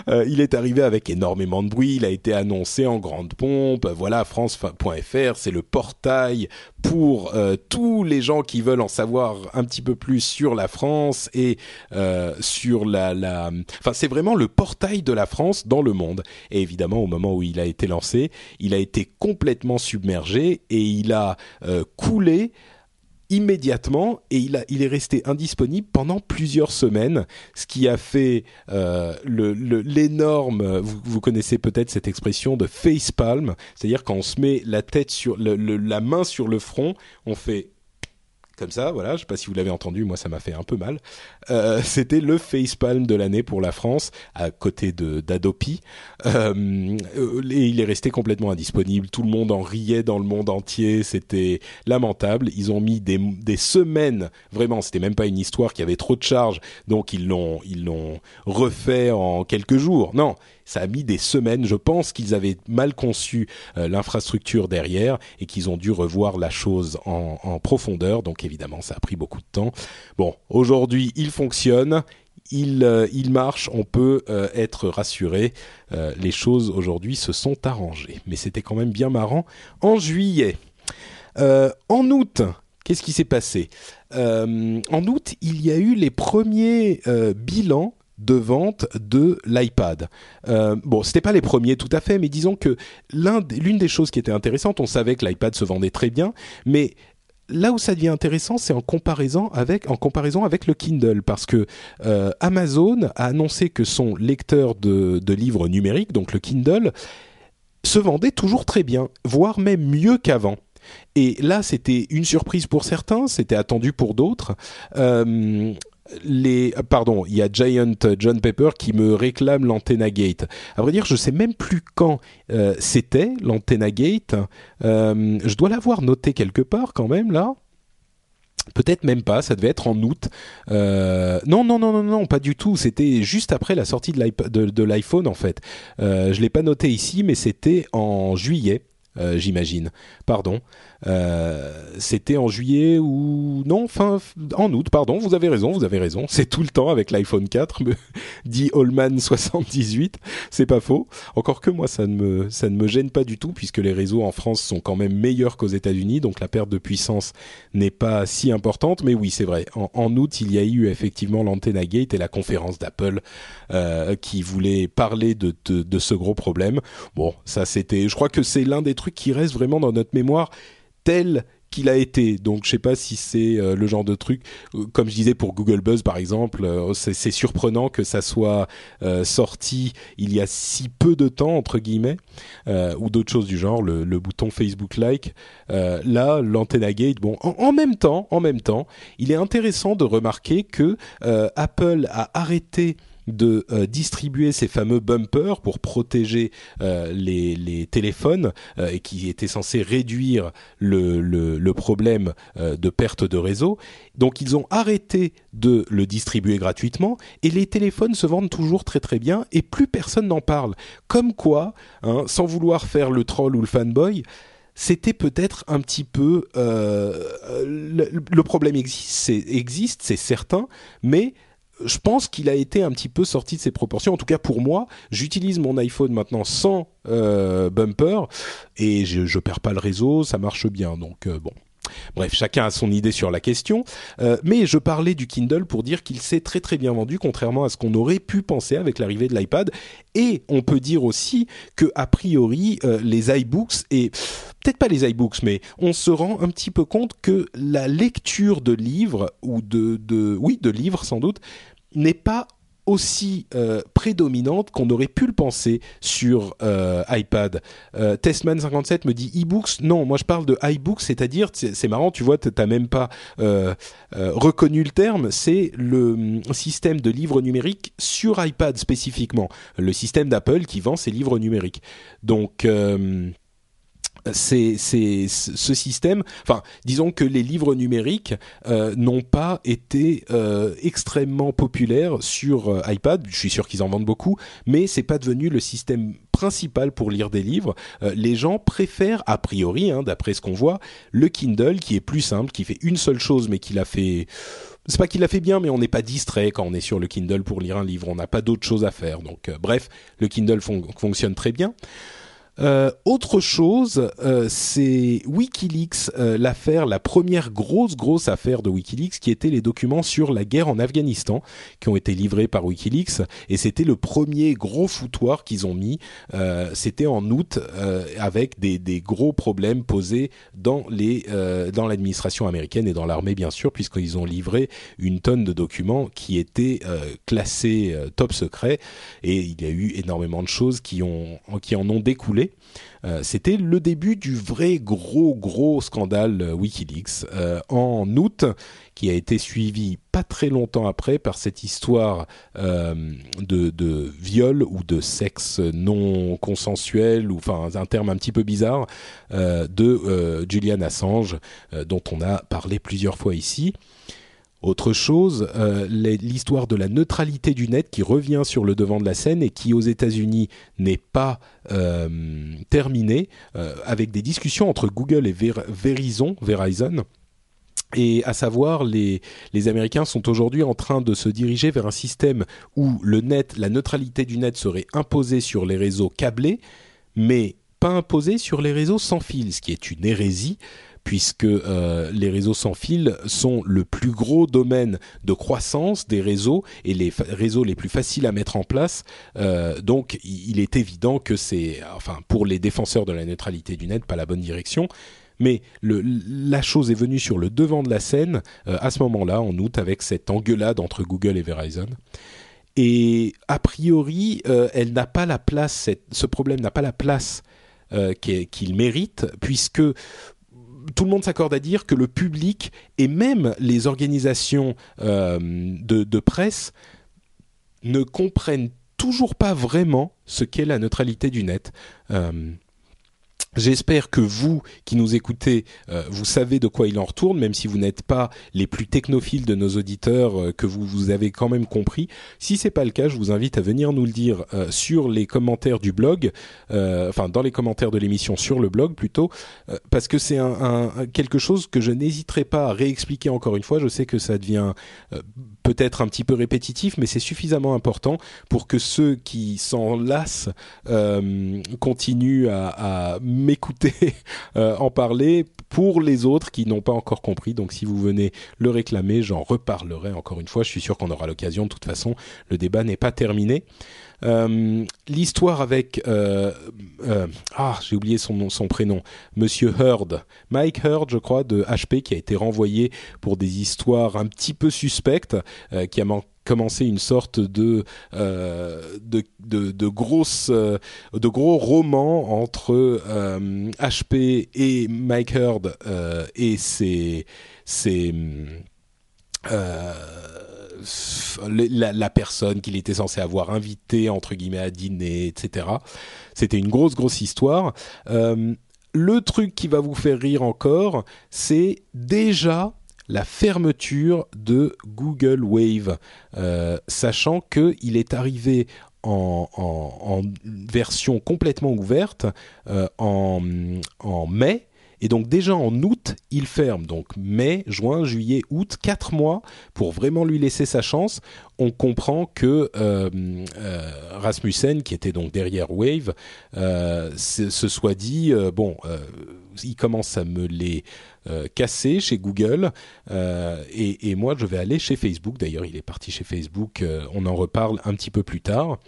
euh, il est arrivé avec énormément de bruit, il a été annoncé en grande pompe, voilà, France.fr, c'est le portail pour tous les gens qui veulent en savoir un petit peu plus sur la France et sur la, la... Enfin, c'est vraiment le portail de la France dans le monde. Et évidemment, au moment où il a été lancé, il a été complètement submergé et il a euh, immédiatement et il, a, est resté indisponible pendant plusieurs semaines, ce qui a fait euh, l'énorme, vous, connaissez peut-être cette expression de face palm, c'est-à-dire quand on se met la tête sur la main sur le front, on fait comme ça, voilà, je sais pas si vous l'avez entendu, moi ça m'a fait un peu mal. Euh, *laughs* c'était le facepalm de l'année pour la France, à côté de d'Adopi, euh, et il est resté complètement indisponible. Tout le monde en riait dans le monde entier, c'était lamentable. Ils ont mis des, des semaines, vraiment, c'était même pas une histoire qui avait trop de charges, donc ils l'ont ils l'ont refait en quelques jours. Non, ça a mis des semaines. Je pense qu'ils avaient mal conçu euh, l'infrastructure derrière et qu'ils ont dû revoir la chose en, profondeur. Donc évidemment, ça a pris beaucoup de temps. Bon, aujourd'hui, il fonctionne. Il, euh, il, marche, on peut euh, être rassuré. les choses aujourd'hui se sont arrangées. Mais c'était quand même bien marrant. En juillet, en août, qu'est-ce qui s'est passé? En août, il y a eu les premiers bilans de vente de l'iPad. Euh, bon, c'était pas les premiers tout à fait, mais disons que l'une des choses qui était intéressante, on savait que l'iPad se vendait très bien, mais là où ça devient intéressant, c'est en comparaison avec en comparaison avec le Kindle, parce que euh, Amazon a annoncé que son lecteur de, livres numériques, donc le Kindle, se vendait toujours très bien, voire même mieux qu'avant. Et là, c'était une surprise pour certains, c'était attendu pour d'autres. Euh, pardon, il y a Giant John Pepper qui me réclame l'Antenna Gate. À vrai dire, je sais même plus quand c'était l'Antenna Gate. je dois l'avoir noté quelque part quand même là. Peut-être même pas, ça devait être en août. Euh, non, non, non, non, non, pas du tout. C'était juste après la sortie de l'iPhone en fait. Euh, je l'ai pas noté ici, mais c'était en juillet, euh, j'imagine. Pardon. Euh, c'était en juillet ou non, fin en août, pardon. Vous avez raison, vous avez raison. C'est tout le temps avec l'iPhone 4, me *laughs* dit Allman 78. C'est pas faux. Encore que moi, ça ne me ça ne me gêne pas du tout puisque les réseaux en France sont quand même meilleurs qu'aux États-Unis, donc la perte de puissance n'est pas si importante. Mais oui, c'est vrai. En, août, il y a eu effectivement l'Antenna Gate et la conférence d'Apple euh, qui voulait parler de, de, de ce gros problème. Bon, ça c'était. Je crois que c'est l'un des trucs qui reste vraiment dans notre mémoire tel qu'il a été. Donc je sais pas si c'est euh, le genre de truc, euh, comme je disais pour Google Buzz par exemple, euh, c'est surprenant que ça soit sorti il y a si peu de temps entre guillemets, ou d'autres choses du genre, le, bouton Facebook Like. là, l'Antenna Gate, bon, en, même temps, en même temps, il est intéressant de remarquer que Apple a arrêté de euh, distribuer ces fameux bumpers pour protéger euh, les, les, téléphones euh, et qui étaient censés réduire le, le, problème de perte de réseau. Donc ils ont arrêté de le distribuer gratuitement et les téléphones se vendent toujours très très bien et plus personne n'en parle. Comme quoi, hein, sans vouloir faire le troll ou le fanboy, c'était peut-être un petit peu le, le, problème existe, c'est certain, mais je pense qu'il a été un petit peu sorti de ses proportions. En tout cas, pour moi, j'utilise mon iPhone maintenant sans euh, bumper et je, je perds pas le réseau, ça marche bien. Donc euh, bon. Bref, chacun a son idée sur la question, euh, mais je parlais du Kindle pour dire qu'il s'est très très bien vendu, contrairement à ce qu'on aurait pu penser avec l'arrivée de l'iPad. Et on peut dire aussi que a priori les iBooks et peut-être pas les iBooks, mais on se rend un petit peu compte que la lecture de livres ou de, de oui de livres sans doute n'est pas aussi euh, prédominante qu'on aurait pu le penser sur euh, iPad. Euh, Testman57 me dit e-books. Non, moi je parle de iBooks, c'est-à-dire, c'est marrant, tu vois, t'as même pas reconnu le terme, c'est le mm, système de livres numériques sur iPad spécifiquement, le système d'Apple qui vend ses livres numériques. Donc c'est ce système. Enfin, disons que les livres numériques euh, n'ont pas été euh, extrêmement populaires sur euh, iPad. Je suis sûr qu'ils en vendent beaucoup, mais c'est pas devenu le système principal pour lire des livres. les gens préfèrent, a priori, hein, d'après ce qu'on voit, le Kindle qui est plus simple, qui fait une seule chose, mais qui l'a fait c'est pas qu'il l'a fait bien, mais on n'est pas distrait quand on est sur le Kindle pour lire un livre. On n'a pas d'autre chose à faire. Donc, bref, le Kindle fonctionne très bien. Euh, autre chose, euh, c'est WikiLeaks, euh, l'affaire, la première grosse grosse affaire de WikiLeaks, qui était les documents sur la guerre en Afghanistan, qui ont été livrés par WikiLeaks, et c'était le premier gros foutoir qu'ils ont mis. c'était en août, avec des, des, gros problèmes posés dans l'administration américaine et dans l'armée bien sûr, puisqu'ils ont livré une tonne de documents qui étaient classés top secret, et il y a eu énormément de choses qui ont qui en ont découlé euh, c'était le début du vrai gros gros scandale euh, WikiLeaks euh, en août, qui a été suivi pas très longtemps après par cette histoire de, viol ou de sexe non consensuel ou enfin un terme un petit peu bizarre de Julian Assange dont on a parlé plusieurs fois ici. Autre chose, euh, l'histoire de la neutralité du net qui revient sur le devant de la scène et qui aux États-Unis n'est pas euh, terminée, euh, avec des discussions entre Google et Verizon. Et à savoir, les, Américains sont aujourd'hui en train de se diriger vers un système où la neutralité du net serait imposée sur les réseaux câblés, mais pas imposée sur les réseaux sans fil, ce qui est une hérésie puisque euh, les réseaux sans fil sont le plus gros domaine de croissance des réseaux et les réseaux les plus faciles à mettre en place. Euh, donc, il est évident que c'est, enfin, pour les défenseurs de la neutralité du net, pas la bonne direction. Mais la chose est venue sur le devant de la scène euh, à ce moment-là, en août, avec cette engueulade entre Google et Verizon. Et a priori, elle n'a pas la place, ce problème n'a pas la place qu'il mérite, puisque tout le monde s'accorde à dire que le public et même les organisations de, de, presse ne comprennent toujours pas vraiment ce qu'est la neutralité du net. J'espère que vous qui nous écoutez, euh, vous savez de quoi il en retourne, même si vous n'êtes pas les plus technophiles de nos auditeurs, euh, que vous, vous avez quand même compris. Si c'est pas le cas, je vous invite à venir nous le dire euh, sur les commentaires du blog, enfin dans les commentaires de l'émission sur le blog plutôt, parce que c'est quelque chose que je n'hésiterai pas à réexpliquer encore une fois. Je sais que ça devient peut-être un petit peu répétitif, mais c'est suffisamment important pour que ceux qui s'en lassent continuent à m'écouter *laughs* euh, en parler pour les autres qui n'ont pas encore compris. Donc si vous venez le réclamer, j'en reparlerai encore une fois. Je suis sûr qu'on aura l'occasion. De toute façon, le débat n'est pas terminé. Euh, l'histoire avec euh, ah j'ai oublié son son prénom Monsieur Heard Mike Heard je crois de HP qui a été renvoyé pour des histoires un petit peu suspectes qui a commencer une sorte de euh, de, de, de euh, gros romans entre euh, HP et Mike Heard euh, et ses euh, la, la, personne qu'il était censé avoir invité entre guillemets à dîner, etc. C'était une grosse grosse histoire. Euh, le truc qui va vous faire rire encore, c'est déjà la fermeture de Google Wave, euh, sachant qu'il est arrivé en, version complètement ouverte euh, en, mai et donc déjà en août, il ferme. Donc mai, juin, juillet, août, quatre mois pour vraiment lui laisser sa chance. On comprend que euh, Rasmussen, qui était donc derrière Wave, se, soit dit bon, il commence à me les casser chez Google et, et, moi je vais aller chez Facebook. D'ailleurs, il est parti chez Facebook. on en reparle un petit peu plus tard.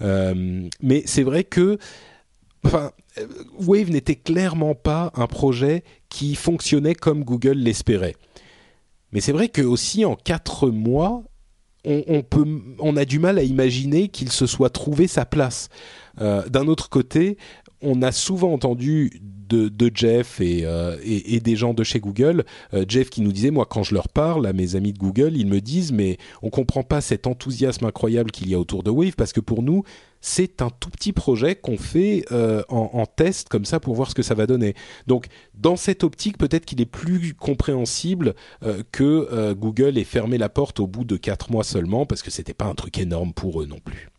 mais c'est vrai que euh, Wave n'était clairement pas un projet qui fonctionnait comme Google l'espérait. Mais c'est vrai que aussi en quatre mois, on, peut, on a du mal à imaginer qu'il se soit trouvé sa place. Euh, d'un autre côté, on a souvent entendu de, Jeff euh, et, des gens de chez Google, Jeff qui nous disait, moi quand je leur parle à mes amis de Google, ils me disent, mais on comprend pas cet enthousiasme incroyable qu'il y a autour de Wave parce que pour nous, c'est un tout petit projet qu'on fait euh, en, test comme ça pour voir ce que ça va donner. Donc dans cette optique, peut-être qu'il est plus compréhensible euh, que euh, Google ait fermé la porte au bout de quatre mois seulement parce que c'était pas un truc énorme pour eux non plus.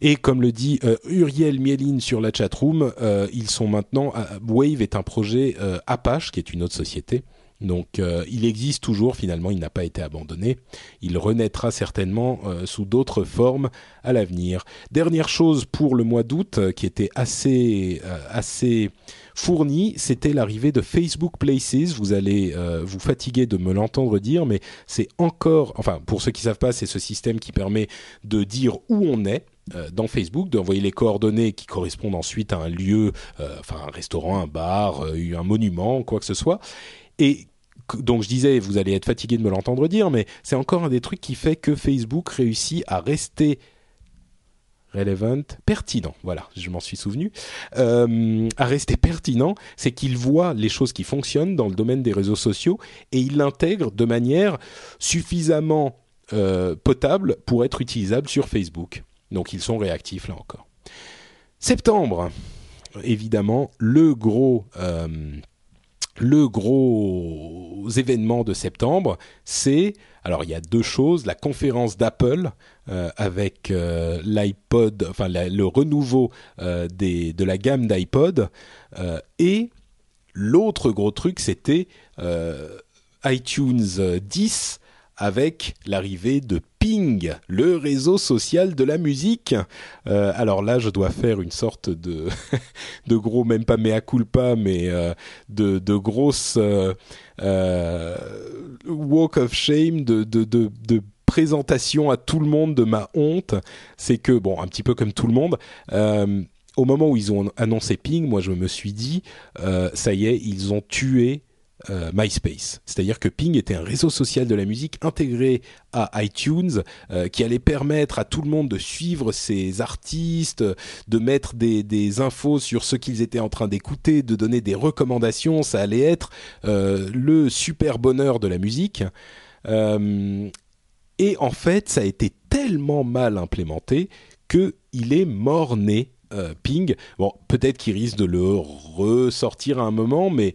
Et comme le dit Uriel Mieline sur la chatroom, ils sont maintenant Wave est un projet Apache qui est une autre société donc euh, il existe toujours, finalement, il n'a pas été abandonné. Il renaîtra certainement euh, sous d'autres formes à l'avenir. Dernière chose pour le mois d'août, euh, qui était assez, assez fourni, c'était l'arrivée de Facebook Places. Vous allez vous fatiguer de me l'entendre dire, mais c'est encore, enfin pour ceux qui savent pas, c'est ce système qui permet de dire où on est dans Facebook, d'envoyer les coordonnées qui correspondent ensuite à un lieu, enfin un restaurant, un bar, un monument, quoi que ce soit, et donc je disais, vous allez être fatigué de me l'entendre dire, mais c'est encore un des trucs qui fait que Facebook réussit à rester relevant, pertinent, voilà, je m'en suis souvenu, euh, à rester pertinent, c'est qu'il voit les choses qui fonctionnent dans le domaine des réseaux sociaux et il l'intègre de manière suffisamment euh, potable pour être utilisable sur Facebook. Donc ils sont réactifs là encore. Septembre, évidemment, le gros... Euh, le gros événement de septembre, c'est alors il y a deux choses la conférence d'Apple euh, avec euh, l'iPod, enfin le renouveau de la gamme d'iPod et l'autre gros truc c'était iTunes 10 avec l'arrivée de Ping, le réseau social de la musique. Euh, alors là, je dois faire une sorte de *laughs* de gros, même pas mea culpa, mais euh, de de grosses euh, walk of shame, de de, de présentation à tout le monde de ma honte. C'est que bon, un petit peu comme tout le monde. au moment où ils ont annoncé Ping, moi je me suis dit, ça y est, ils ont tué euh, MySpace. C'est-à-dire que Ping était un réseau social de la musique intégré à iTunes euh, qui allait permettre à tout le monde de suivre ses artistes, de mettre des, infos sur ce qu'ils étaient en train d'écouter, de donner des recommandations. Ça allait être euh, le super bonheur de la musique. et en fait, ça a été tellement mal implémenté qu'il est mort-né Ping. Bon, peut-être qu'il risque de le ressortir à un moment, mais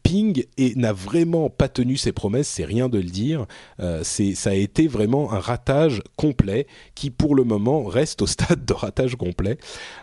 Ping n'a vraiment pas tenu ses promesses, c'est rien de le dire. Euh, ça a été vraiment un ratage complet qui, pour le moment, reste au stade de ratage complet.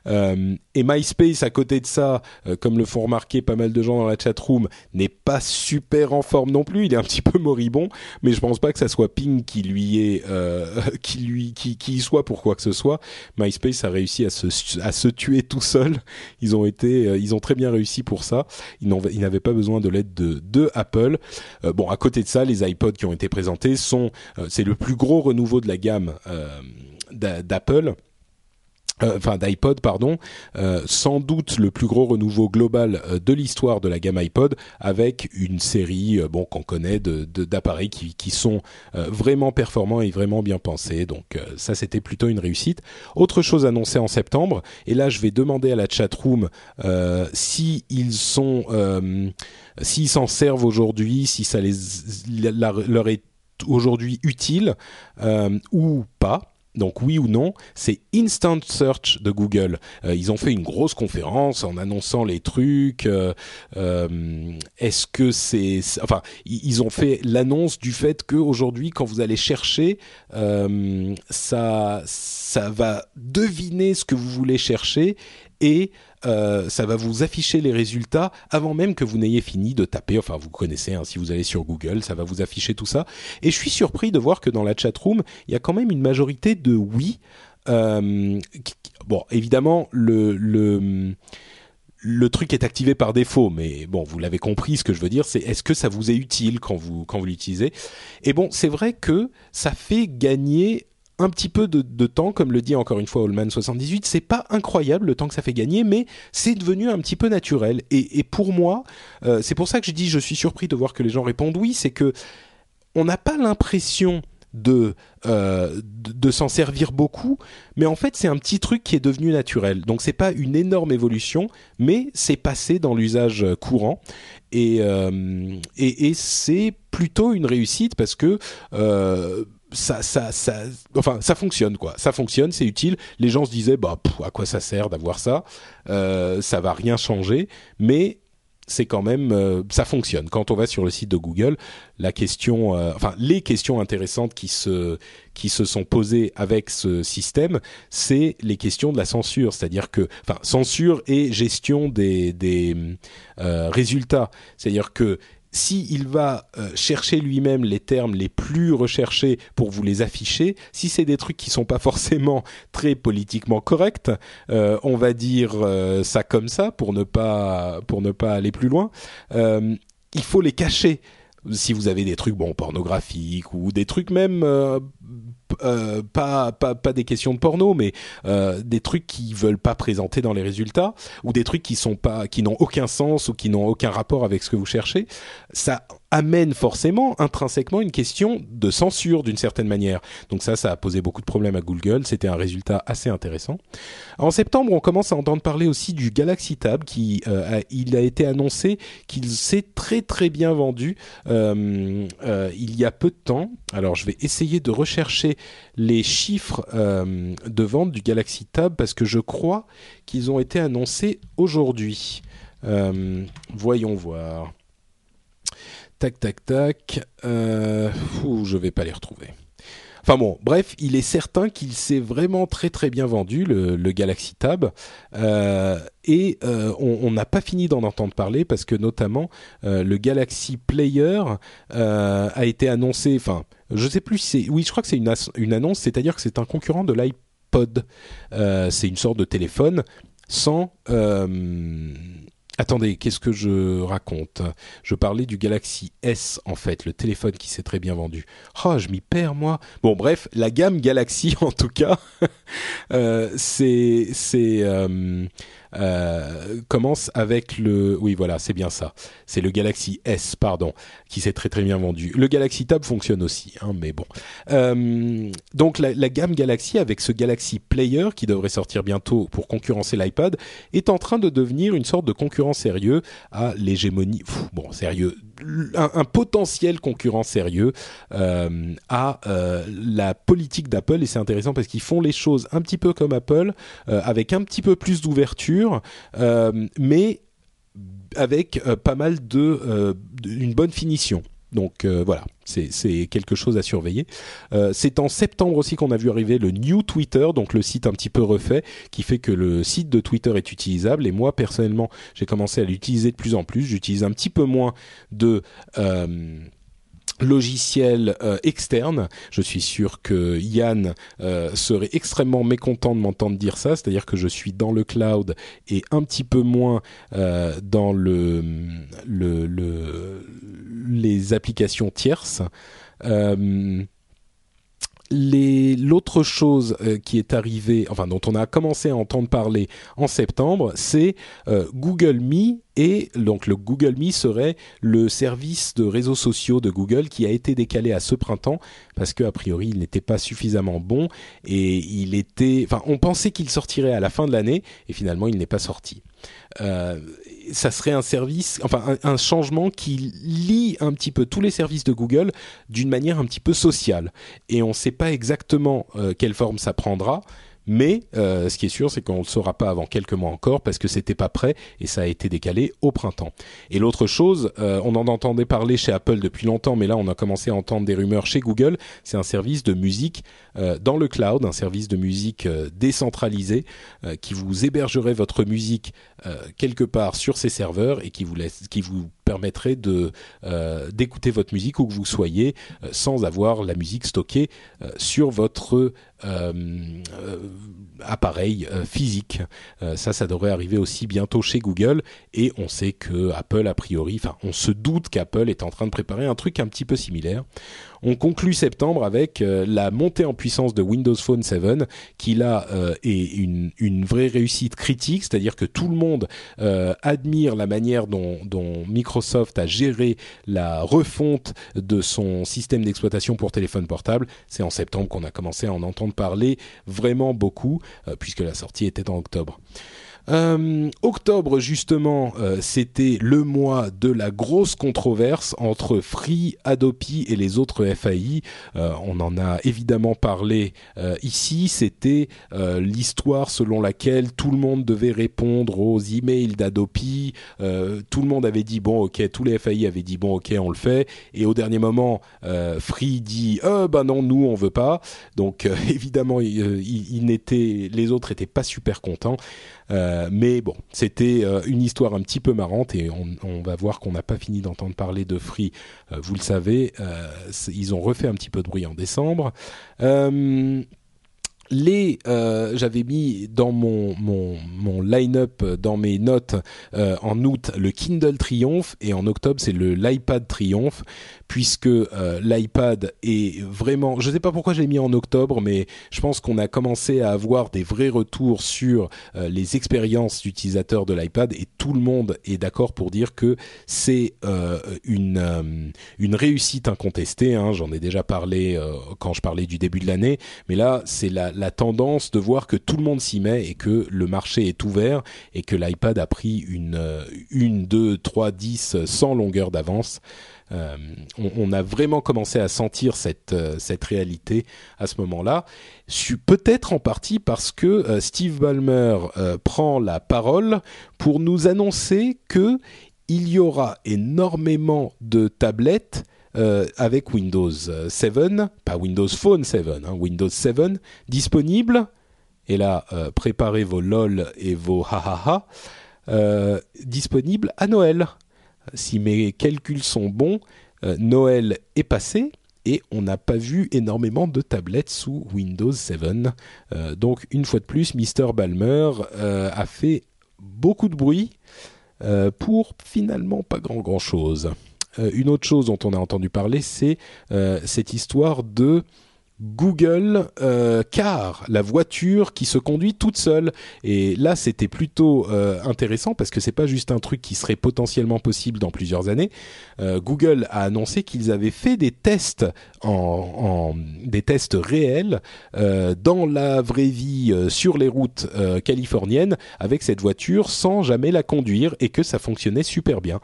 Euh, et MySpace, à côté de ça, euh, comme le font remarquer pas mal de gens dans la chat room, n'est pas super en forme non plus. Il est un petit peu moribond, mais je pense pas que ça soit Ping qui lui est, *laughs* qui lui, qui, soit pour quoi que ce soit. MySpace a réussi à se, à se tuer tout seul. Ils ont été, ils ont très bien réussi pour ça. Ils n'avaient pas besoin de de, Apple. Euh, bon, à côté de ça, les iPods qui ont été présentés sont, euh, c'est le plus gros renouveau de la gamme d'Apple euh, enfin d'iPod pardon, euh, sans doute le plus gros renouveau global euh, de l'histoire de la gamme iPod, avec une série bon qu'on connaît de d'appareils qui, qui sont vraiment performants et vraiment bien pensés. Donc ça c'était plutôt une réussite. Autre chose annoncée en septembre, et là je vais demander à la chatroom si ils sont, s'ils s'en servent aujourd'hui, si ça les leur est aujourd'hui utile ou pas donc oui ou non, c'est Instant Search de Google. Euh, ils ont fait une grosse conférence en annonçant les trucs. Euh, euh, est-ce que c'est, enfin, ils ont fait l'annonce du fait qu'aujourd'hui, quand vous allez chercher, ça, ça va deviner ce que vous voulez chercher et euh, ça va vous afficher les résultats avant même que vous n'ayez fini de taper. Enfin, vous connaissez, hein, si vous allez sur Google, ça va vous afficher tout ça. Et je suis surpris de voir que dans la chat room, il y a quand même une majorité de oui. Euh, bon, évidemment, le, le le truc est activé par défaut, mais bon, vous l'avez compris, ce que je veux dire, c'est est-ce que ça vous est utile quand vous quand vous l'utilisez? Et bon, c'est vrai que ça fait gagner un petit peu de, temps, comme le dit encore une fois Allman 78, c'est pas incroyable le temps que ça fait gagner, mais c'est devenu un petit peu naturel. Et, pour moi, euh, c'est pour ça que je dis, je suis surpris de voir que les gens répondent oui, c'est que on n'a pas l'impression de, euh, de, s'en servir beaucoup, mais en fait c'est un petit truc qui est devenu naturel. Donc c'est pas une énorme évolution, mais c'est passé dans l'usage courant et, euh, et c'est plutôt une réussite parce que ça, ça, ça, enfin, ça fonctionne quoi. Ça fonctionne, c'est utile. Les gens se disaient, bah, à quoi ça sert d'avoir ça? Euh, Ça va rien changer, mais c'est quand même, euh, ça fonctionne. Quand on va sur le site de Google, la question, euh, enfin, les questions intéressantes qui se, qui se sont posées avec ce système, c'est les questions de la censure, c'est-à-dire que, enfin, censure et gestion des, des euh, résultats. C'est-à-dire que s'il va euh, chercher lui-même les termes les plus recherchés pour vous les afficher, si c'est des trucs qui sont pas *laughs* forcément très politiquement corrects, euh, on va dire euh, ça comme ça pour ne pas pour ne pas aller plus loin. il faut les cacher si vous avez des trucs bon pornographiques ou des trucs même euh, pas, pas pas des questions de porno, mais euh, des trucs qui veulent pas présenter dans les résultats ou des trucs qui sont pas qui n'ont aucun sens ou qui n'ont aucun rapport avec ce que vous cherchez, ça amène forcément intrinsèquement une question de censure d'une certaine manière. Donc ça, ça a posé beaucoup de problèmes à Google. C'était un résultat assez intéressant. En septembre, on commence à entendre parler aussi du Galaxy Tab, qui euh, a, été annoncé qu'il s'est très très bien vendu euh, euh, il y a peu de temps. Alors je vais essayer de rechercher les chiffres de vente du Galaxy Tab parce que je crois qu'ils ont été annoncés aujourd'hui. Voyons voir. Tac, tac, tac. Euh, fou, je vais pas les retrouver. Enfin bon, bref, il est certain qu'il s'est vraiment très très bien vendu, le, Galaxy Tab. Euh, et euh, on n'a pas fini d'en entendre parler parce que notamment le Galaxy Player a été annoncé, enfin, je sais plus si c'est... Oui, je crois que c'est une, annonce, c'est-à-dire que c'est un concurrent de l'iPod. C'est une sorte de téléphone sans... Attendez, qu'est-ce que je raconte? Je parlais du Galaxy S en fait, le téléphone qui s'est très bien vendu. Oh, je m'y perds moi. Bon, bref, la gamme Galaxy *laughs* en tout cas, *laughs* euh, c'est c'est euh, euh, commence avec le. Oui, voilà, c'est bien ça. C'est le Galaxy S, pardon, qui s'est très très bien vendu. Le Galaxy Tab fonctionne aussi, hein, mais bon. Euh, donc la, la gamme Galaxy avec ce Galaxy Player qui devrait sortir bientôt pour concurrencer l'iPad est en train de devenir une sorte de concurrent sérieux à l'hégémonie. Bon, sérieux, un, potentiel concurrent sérieux euh, à euh, la politique d'Apple et c'est intéressant parce qu'ils font les choses un petit peu comme Apple euh, avec un petit peu plus d'ouverture mais avec pas mal de euh, d- une bonne finition. Donc euh, voilà, c'est quelque chose à surveiller. Euh, c'est en septembre aussi qu'on a vu arriver le New Twitter, donc le site un petit peu refait, qui fait que le site de Twitter est utilisable. Et moi personnellement, j'ai commencé à l'utiliser de plus en plus. J'utilise un petit peu moins de euh, logiciels euh, externes. Je suis sûr que Yann euh, serait extrêmement mécontent de m'entendre dire ça, c'est-à-dire que je suis dans le cloud et un petit peu moins euh, dans le, le, le- les applications tierces. Euh, L'autre chose euh, qui est arrivée, enfin dont on a commencé à entendre parler en septembre, c'est euh, Google Me et donc le Google Me serait le service de réseaux sociaux de Google qui a été décalé à ce printemps parce que a priori il n'était pas suffisamment bon et il était, enfin on pensait qu'il sortirait à la fin de l'année et finalement il n'est pas sorti. Euh, ça serait un service, enfin un, changement qui lie un petit peu tous les services de Google d'une manière un petit peu sociale. Et on ne sait pas exactement euh, quelle forme ça prendra. Mais euh, ce qui est sûr, c'est qu'on ne le saura pas avant quelques mois encore parce que c'était pas prêt et ça a été décalé au printemps. Et l'autre chose, euh, on en entendait parler chez Apple depuis longtemps, mais là on a commencé à entendre des rumeurs chez Google. C'est un service de musique euh, dans le cloud, un service de musique décentralisé qui vous hébergerait votre musique quelque part sur ses serveurs et qui vous laisse, qui vous permettrait de euh, d'écouter votre musique où que vous soyez euh, sans avoir la musique stockée euh, sur votre appareil physique. Ça, ça devrait arriver aussi bientôt chez Google et on sait que Apple a priori, enfin, on se doute qu'Apple est en train de préparer un truc un petit peu similaire. On conclut septembre avec euh, la montée en puissance de Windows Phone 7 qui là euh, est une, vraie réussite critique, c'est-à-dire que tout le monde euh, admire la manière dont, dont Microsoft a géré la refonte de son système d'exploitation pour téléphone portable. C'est en septembre qu'on a commencé à en entendre parler vraiment beaucoup, euh, puisque la sortie était en octobre. Euh, octobre justement, euh, c'était le mois de la grosse controverse entre Free, Adopi et les autres FAI. Euh, on en a évidemment parlé ici. C'était l'histoire selon laquelle tout le monde devait répondre aux emails d'Adopi. Tout le monde avait dit bon ok, tous les FAI avaient dit bon ok, on le fait. Et au dernier moment, Free dit ben non, nous on veut pas. Donc *laughs* évidemment, les autres étaient pas super contents. Euh, mais bon, c'était euh, une histoire un petit peu marrante et on, on va voir qu'on n'a pas fini d'entendre parler de Free. Euh, vous le savez, ils ont refait un petit peu de bruit en décembre. Euh, les euh, j'avais mis dans mon mon, mon line-up dans mes notes euh, en août le Kindle Triomphe et en octobre c'est le l'iPad Triomphe puisque euh, l'iPad est vraiment je sais pas pourquoi je l'ai mis en octobre mais je pense qu'on a commencé à avoir des vrais retours sur euh, les expériences d'utilisateurs de l'iPad et tout le monde est d'accord pour dire que c'est euh, une une réussite incontestée hein, j'en ai déjà parlé quand je parlais du début de l'année mais là c'est la la tendance de voir que tout le monde s'y met et que le marché est ouvert et que l'iPad a pris une, euh, une, deux, trois, dix sans longueur d'avance. Euh, on, a vraiment commencé à sentir cette, euh, réalité à ce moment-là. Peut-être en partie parce que Steve Ballmer prend la parole pour nous annoncer que il y aura énormément de tablettes euh, avec Windows 7, pas Windows Phone 7, hein, Windows 7 disponible. Et là, euh, préparez vos lol et vos ha euh, disponible à Noël. Si mes calculs sont bons, Noël est passé et on n'a pas vu énormément de tablettes sous Windows 7. donc une fois de plus, Mr. Balmer a fait beaucoup de bruit pour finalement pas grand grand chose. Euh, une autre chose dont on a entendu parler, c'est euh, cette histoire de Google euh, Car, la voiture qui se conduit toute seule. Et là, c'était plutôt intéressant parce que c'est pas juste un truc qui serait potentiellement possible dans plusieurs années. Google a annoncé qu'ils avaient fait des tests en, des tests réels dans la vraie vie sur les routes californiennes avec cette voiture sans jamais la conduire et que ça fonctionnait super bien.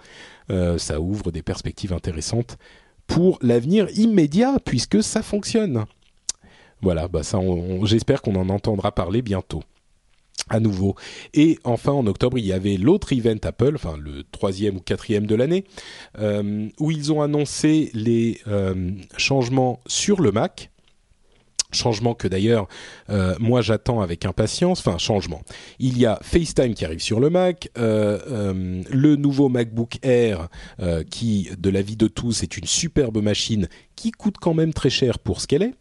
Euh, ça ouvre des perspectives intéressantes pour l'avenir immédiat puisque ça fonctionne. Voilà, bah j'espère qu'on en entendra parler bientôt à nouveau. Et enfin, en octobre, il y avait l'autre event Apple, enfin le troisième ou quatrième de l'année, euh, où ils ont annoncé les euh, changements sur le Mac changement que d'ailleurs euh, moi j'attends avec impatience. Enfin changement. Il y a FaceTime qui arrive sur le Mac, euh, euh, le nouveau MacBook Air qui, de l'avis de tous, est une superbe machine qui coûte quand même très cher pour ce qu'elle est,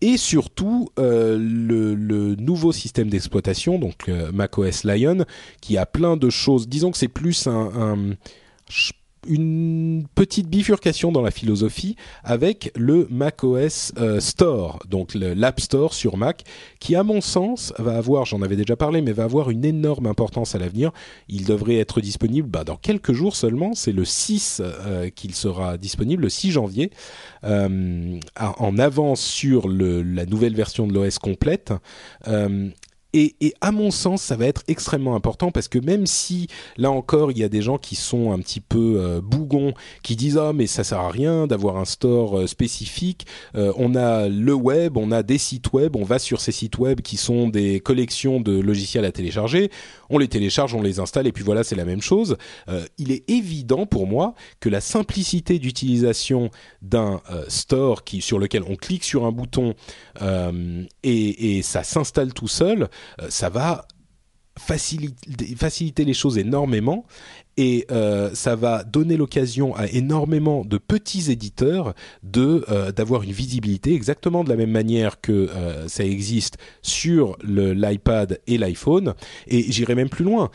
et surtout le, nouveau système d'exploitation, donc macOS Lion, qui a plein de choses. Disons que c'est plus un une petite bifurcation dans la philosophie avec le macOS euh, Store, donc l'App Store sur Mac, qui à mon sens va avoir, j'en avais déjà parlé, mais va avoir une énorme importance à l'avenir. Il devrait être disponible bah, dans quelques jours seulement, c'est le 6 euh, qu'il sera disponible, le 6 janvier, euh, en avance sur la nouvelle version de l'OS complète. Et, à mon sens, ça va être extrêmement important parce que même si là encore, il y a des gens qui sont un petit peu euh, bougons, qui disent ah mais ça sert à rien d'avoir un store euh, spécifique. Euh, on a le web, on a des sites web, on va sur ces sites web qui sont des collections de logiciels à télécharger. On les télécharge, on les installe et puis voilà, c'est la même chose. il est évident pour moi que la simplicité d'utilisation d'un store qui sur lequel on clique sur un bouton et, ça s'installe tout seul ça va faciliter, faciliter les choses énormément et euh, ça va donner l'occasion à énormément de petits éditeurs de euh, d'avoir une visibilité exactement de la même manière que ça existe sur l'iPad et l'iPhone. Et j'irai même plus loin.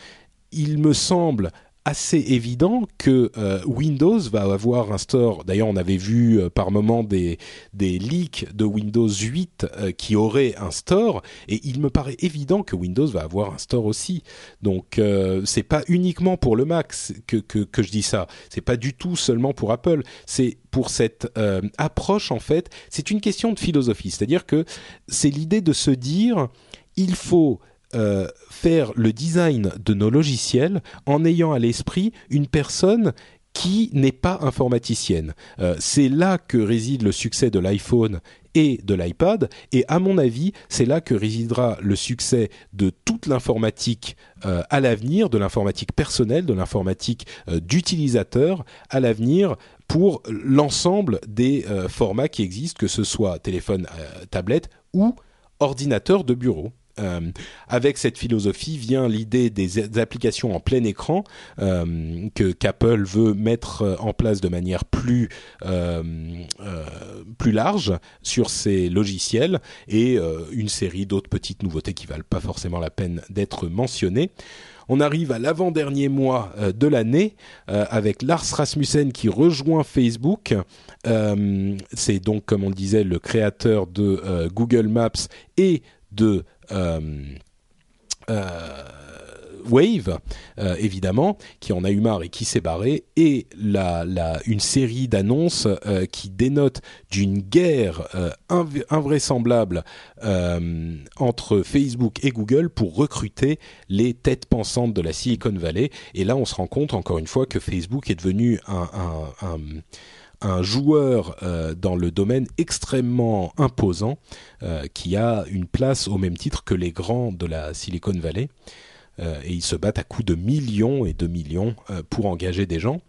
Il me semble assez évident que euh, Windows va avoir un store. D'ailleurs, on avait vu euh, par moment des des leaks de Windows 8 euh, qui auraient un store, et il me paraît évident que Windows va avoir un store aussi. Donc, c'est pas uniquement pour le Mac que que, que je dis ça. C'est pas du tout seulement pour Apple. C'est pour cette approche en fait. C'est une question de philosophie. C'est-à-dire que c'est l'idée de se dire il faut euh, faire le design de nos logiciels en ayant à l'esprit une personne qui n'est pas informaticienne. Euh, c'est là que réside le succès de l'iPhone et de l'iPad, et à mon avis, c'est là que résidera le succès de toute l'informatique euh, à l'avenir, de l'informatique personnelle, de l'informatique d'utilisateur à l'avenir pour l'ensemble des formats qui existent, que ce soit téléphone, tablette ou ordinateur de bureau. Avec cette philosophie vient l'idée des applications en plein écran que qu'Apple veut mettre en place de manière plus plus large sur ses logiciels et une série d'autres petites nouveautés qui valent pas forcément la peine d'être mentionnées. On arrive à l'avant-dernier mois euh, de l'année euh, avec Lars Rasmussen qui rejoint Facebook. Euh, c'est donc, comme on disait, le créateur de Google Maps et de um, uh, Wave, euh, évidemment, qui en a eu marre et qui s'est barré, et la, une série d'annonces euh, qui dénotent d'une guerre euh, invraisemblable entre Facebook et Google pour recruter les têtes pensantes de la Silicon Valley. Et là, on se rend compte, encore une fois, que Facebook est devenu un joueur dans le domaine extrêmement imposant qui a une place au même titre que les grands de la Silicon Valley. Euh, et ils se battent à coups de millions et de millions euh, pour engager des gens.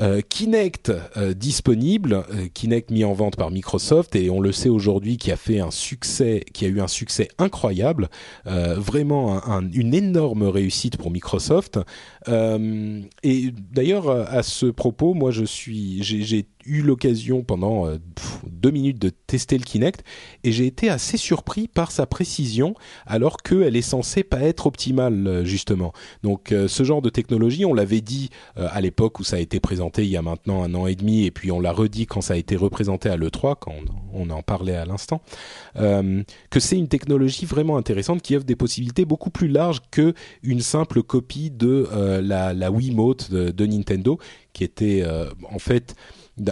Euh, Kinect disponible, Kinect mis en vente par Microsoft et on le sait aujourd'hui qui a fait un succès, qui a eu un succès incroyable, vraiment une énorme réussite pour Microsoft. et d'ailleurs à ce propos, moi je suis, j'ai eu l'occasion pendant euh, deux minutes de tester le Kinect et j'ai été assez surpris par sa précision alors qu'elle est censée pas être optimale euh, justement. Donc euh, ce genre de technologie, on l'avait dit à l'époque où ça a été présenté il y a maintenant un an et demi et puis on l'a redit quand ça a été représenté à l'E3 quand on, en parlait à l'instant, que c'est une technologie vraiment intéressante qui offre des possibilités beaucoup plus larges que une simple copie de la, la Wiimote de, de Nintendo qui était en fait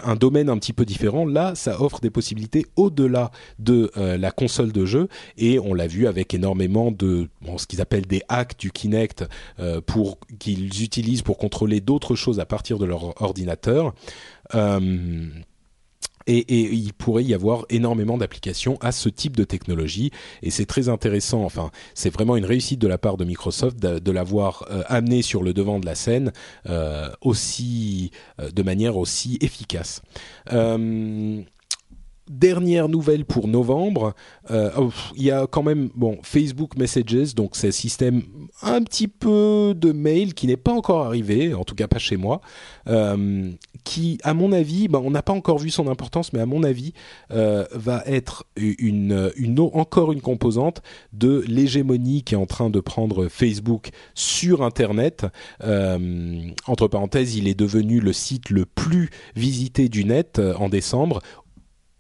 un domaine un petit peu différent. Là, ça offre des possibilités au-delà de euh, la console de jeu et on l'a vu avec énormément de ce qu'ils appellent des hacks du Kinect euh, pour qu'ils utilisent pour contrôler d'autres choses à partir de leur ordinateur. Euh, et, et, il pourrait y avoir énormément d'applications à ce type de technologie et c'est très intéressant. Enfin, c'est vraiment une réussite de la part de Microsoft de, l'avoir euh, amené sur le devant de la scène euh, aussi euh, de manière aussi efficace. Dernière nouvelle pour novembre, euh, oh, il y a quand même bon Facebook Messages, donc c'est un système un petit peu de mail qui n'est pas encore arrivé, en tout cas pas chez moi, euh, qui à mon avis, ben, on n'a pas encore vu son importance, mais à mon avis euh, va être une, une encore une composante de l'hégémonie qui est en train de prendre Facebook sur Internet. entre parenthèses, il est devenu le site le plus visité du net en décembre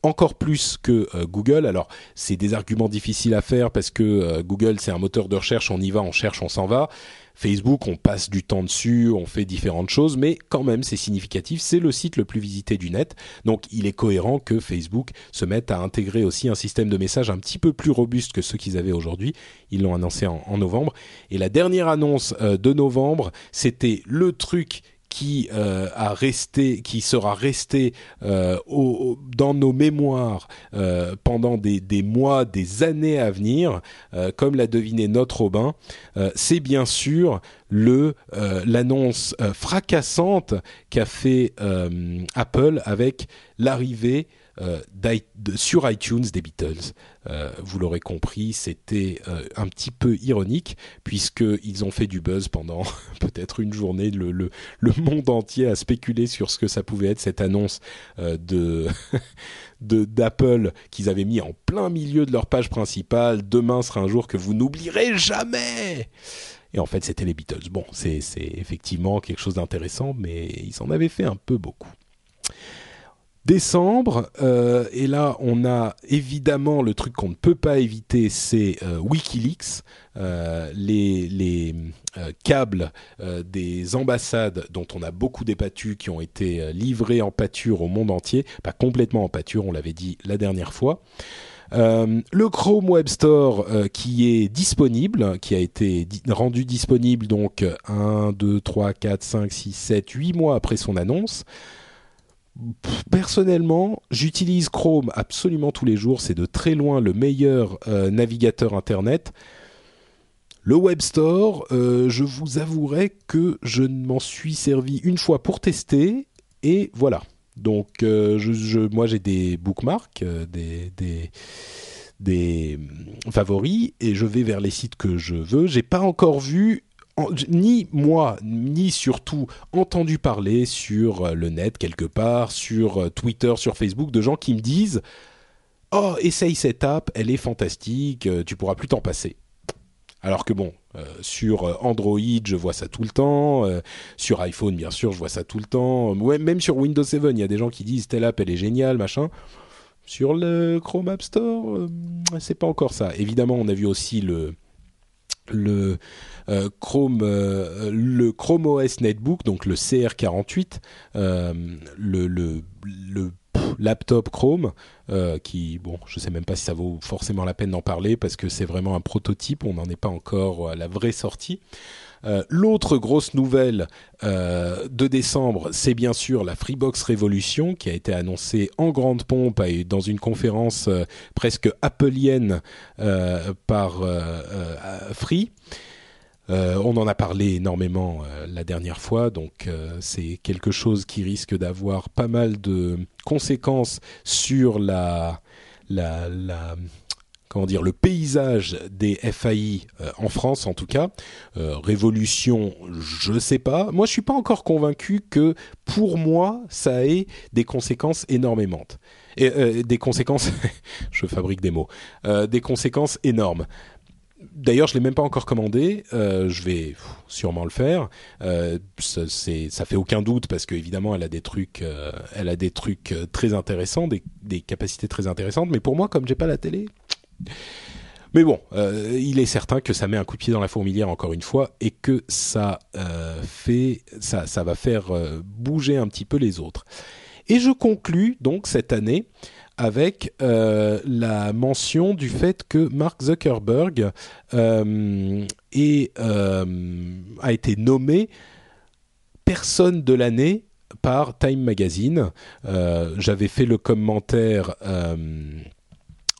encore plus que euh, Google. Alors, c'est des arguments difficiles à faire parce que euh, Google, c'est un moteur de recherche, on y va, on cherche, on s'en va. Facebook, on passe du temps dessus, on fait différentes choses, mais quand même, c'est significatif. C'est le site le plus visité du net. Donc, il est cohérent que Facebook se mette à intégrer aussi un système de message un petit peu plus robuste que ceux qu'ils avaient aujourd'hui. Ils l'ont annoncé en, novembre. Et la dernière annonce euh, de novembre, c'était le truc qui euh, a resté, qui sera resté euh, dans nos mémoires euh, pendant des, des, mois, des années à venir, comme l'a deviné notre Robin, c'est bien sûr le l'annonce fracassante qu'a fait Apple avec l'arrivée euh, sur iTunes des Beatles. Euh, vous l'aurez compris, c'était euh, un petit peu ironique puisqu'ils ont fait du buzz pendant *laughs* peut-être une journée. Le, le, le, monde entier a spéculé sur ce que ça pouvait être cette annonce *laughs* de d'Apple qu'ils avaient mis en plein milieu de leur page principale. Demain sera un jour que vous n'oublierez jamais. Et en fait, c'était les Beatles. Bon, c'est effectivement quelque chose d'intéressant, mais ils en avaient fait un peu beaucoup décembre. Euh, et là, on a évidemment le truc qu'on ne peut pas éviter, c'est euh, Wikileaks, euh, les, les câbles des ambassades dont on a beaucoup débattu, qui ont été livrés en pâture au monde entier, pas complètement en pâture, on l'avait dit la dernière fois. Le Chrome Web Store qui est disponible, qui a été rendu disponible donc 1, 2, 3, 4, 5, 6, 7, 8 mois après son annonce personnellement, j'utilise Chrome absolument tous les jours. C'est de très loin le meilleur euh, navigateur Internet. Le Web Store, euh, je vous avouerai que je m'en suis servi une fois pour tester et voilà. Donc, euh, moi, j'ai des bookmarks, des, des, des favoris et je vais vers les sites que je veux. J'ai pas encore vu ni moi, ni surtout entendu parler sur le net quelque part, sur Twitter, sur Facebook, de gens qui me disent Oh, essaye cette app, elle est fantastique, tu pourras plus t'en passer. Alors que bon, euh, sur Android, je vois ça tout le temps. Euh, sur iPhone, bien sûr, je vois ça tout le temps. Même sur Windows 7, il y a des gens qui disent telle app, elle est géniale, machin. Sur le Chrome App Store, euh, c'est pas encore ça. Évidemment, on a vu aussi le Chrome OS Netbook, donc le CR48, le, le, le laptop Chrome, euh, qui, bon, je sais même pas si ça vaut forcément la peine d'en parler parce que c'est vraiment un prototype, on n'en est pas encore à la vraie sortie. Euh, l'autre grosse nouvelle euh, de décembre, c'est bien sûr la Freebox Revolution qui a été annoncée en grande pompe et dans une conférence presque appelienne par Free. Euh, on en a parlé énormément euh, la dernière fois, donc euh, c'est quelque chose qui risque d'avoir pas mal de conséquences sur la, dire le paysage des FAI en France en tout cas. révolution, je sais pas. Moi, je suis pas encore convaincu que pour moi ça ait des conséquences énormément. Des conséquences, *laughs* je fabrique des mots, des conséquences énormes. D'ailleurs, je l'ai même pas encore commandé. Euh, je vais sûrement le faire. Euh, ça, ça fait aucun doute parce qu'évidemment, elle a des trucs, euh, elle a des trucs très intéressants, des, capacités très intéressantes. Mais pour moi, comme j'ai pas la télé, mais bon, il est certain que ça met un coup de pied dans la fourmilière encore une fois et que ça fait, ça, ça va faire bouger un petit peu les autres. Et je conclus donc cette année avec euh, la mention du fait que Mark Zuckerberg euh, euh, a été nommé personne de l'année par Time Magazine. J'avais fait le commentaire,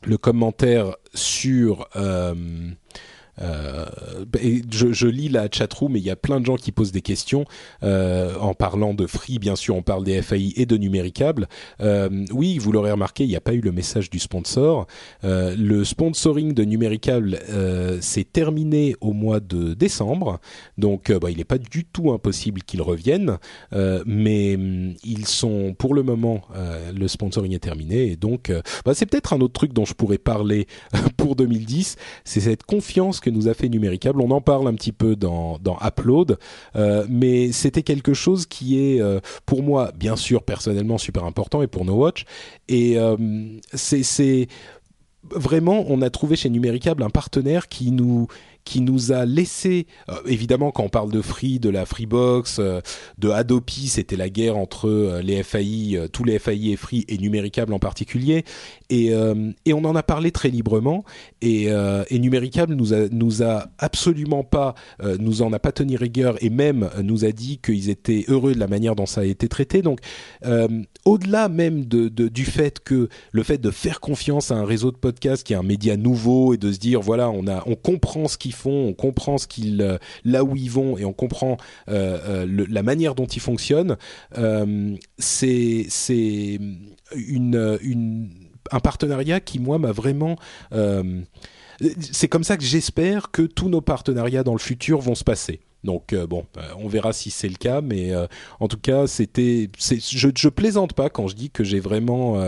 le commentaire sur euh, je, lis la chatroom et il y a plein de gens qui posent des questions euh, en parlant de Free, bien sûr, on parle des FAI et de numéricable. Euh, oui, vous l'aurez remarqué, il n'y a pas eu le message du sponsor. Le sponsoring de numéricable s'est terminé au mois de décembre, donc bah, il n'est pas du tout impossible qu'ils reviennent, mais mm, ils sont pour le moment le sponsoring est terminé donc bah, c'est peut-être un autre truc dont je pourrais parler *laughs* pour 2010, c'est cette confiance que nous a fait Numéricable. On en parle un petit peu dans, dans Upload, euh, mais c'était quelque chose qui est euh, pour moi, bien sûr, personnellement super important et pour No Watch. Et euh, c'est vraiment, on a trouvé chez Numéricable un partenaire qui nous qui nous a laissé, euh, évidemment quand on parle de Free, de la Freebox, euh, de Adopi, c'était la guerre entre euh, les FAI, tous les FAI et Free et Numéricable en particulier, et, et on en a parlé très librement, et, et Numéricable nous a, nous a absolument pas, nous en a pas tenu rigueur, et même nous a dit qu'ils étaient heureux de la manière dont ça a été traité, donc au-delà même de, du fait que le fait de faire confiance à un réseau de podcasts qui est un média nouveau et de se dire voilà on a on comprend ce qu'il font, on comprend ce qu'ils, euh, là où ils vont et on comprend euh, euh, la manière dont ils fonctionnent. c'est c'est un partenariat qui moi m'a vraiment c'est comme ça que j'espère que tous nos partenariats dans le futur vont se passer. Donc euh, bon, euh, on verra si c'est le cas, mais euh, en tout cas, c'était, je, plaisante pas quand je dis que j'ai vraiment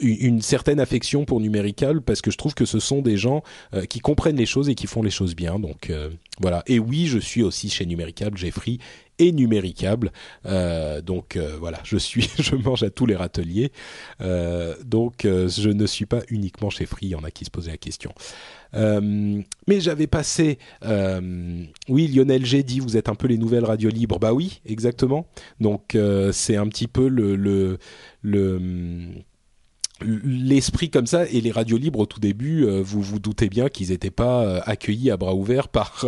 une, certaine affection pour Numérical parce que je trouve que ce sont des gens qui comprennent les choses et qui font les choses bien. Donc voilà. Et oui, je suis aussi chez Numérical, Jeffrey et numéricable. Euh, donc voilà, je suis, *laughs* je mange à tous les râteliers. Euh, donc je ne suis pas uniquement chez Free. Il y en a qui se posaient la question. Euh, mais j'avais passé, euh, oui, Lionel G dit vous êtes un peu les nouvelles radios libres. Bah oui, exactement. Donc euh, c'est un petit peu le, le, le l'esprit comme ça et les radios libres au tout début, vous vous doutez bien qu'ils n'étaient pas accueillis à bras ouverts par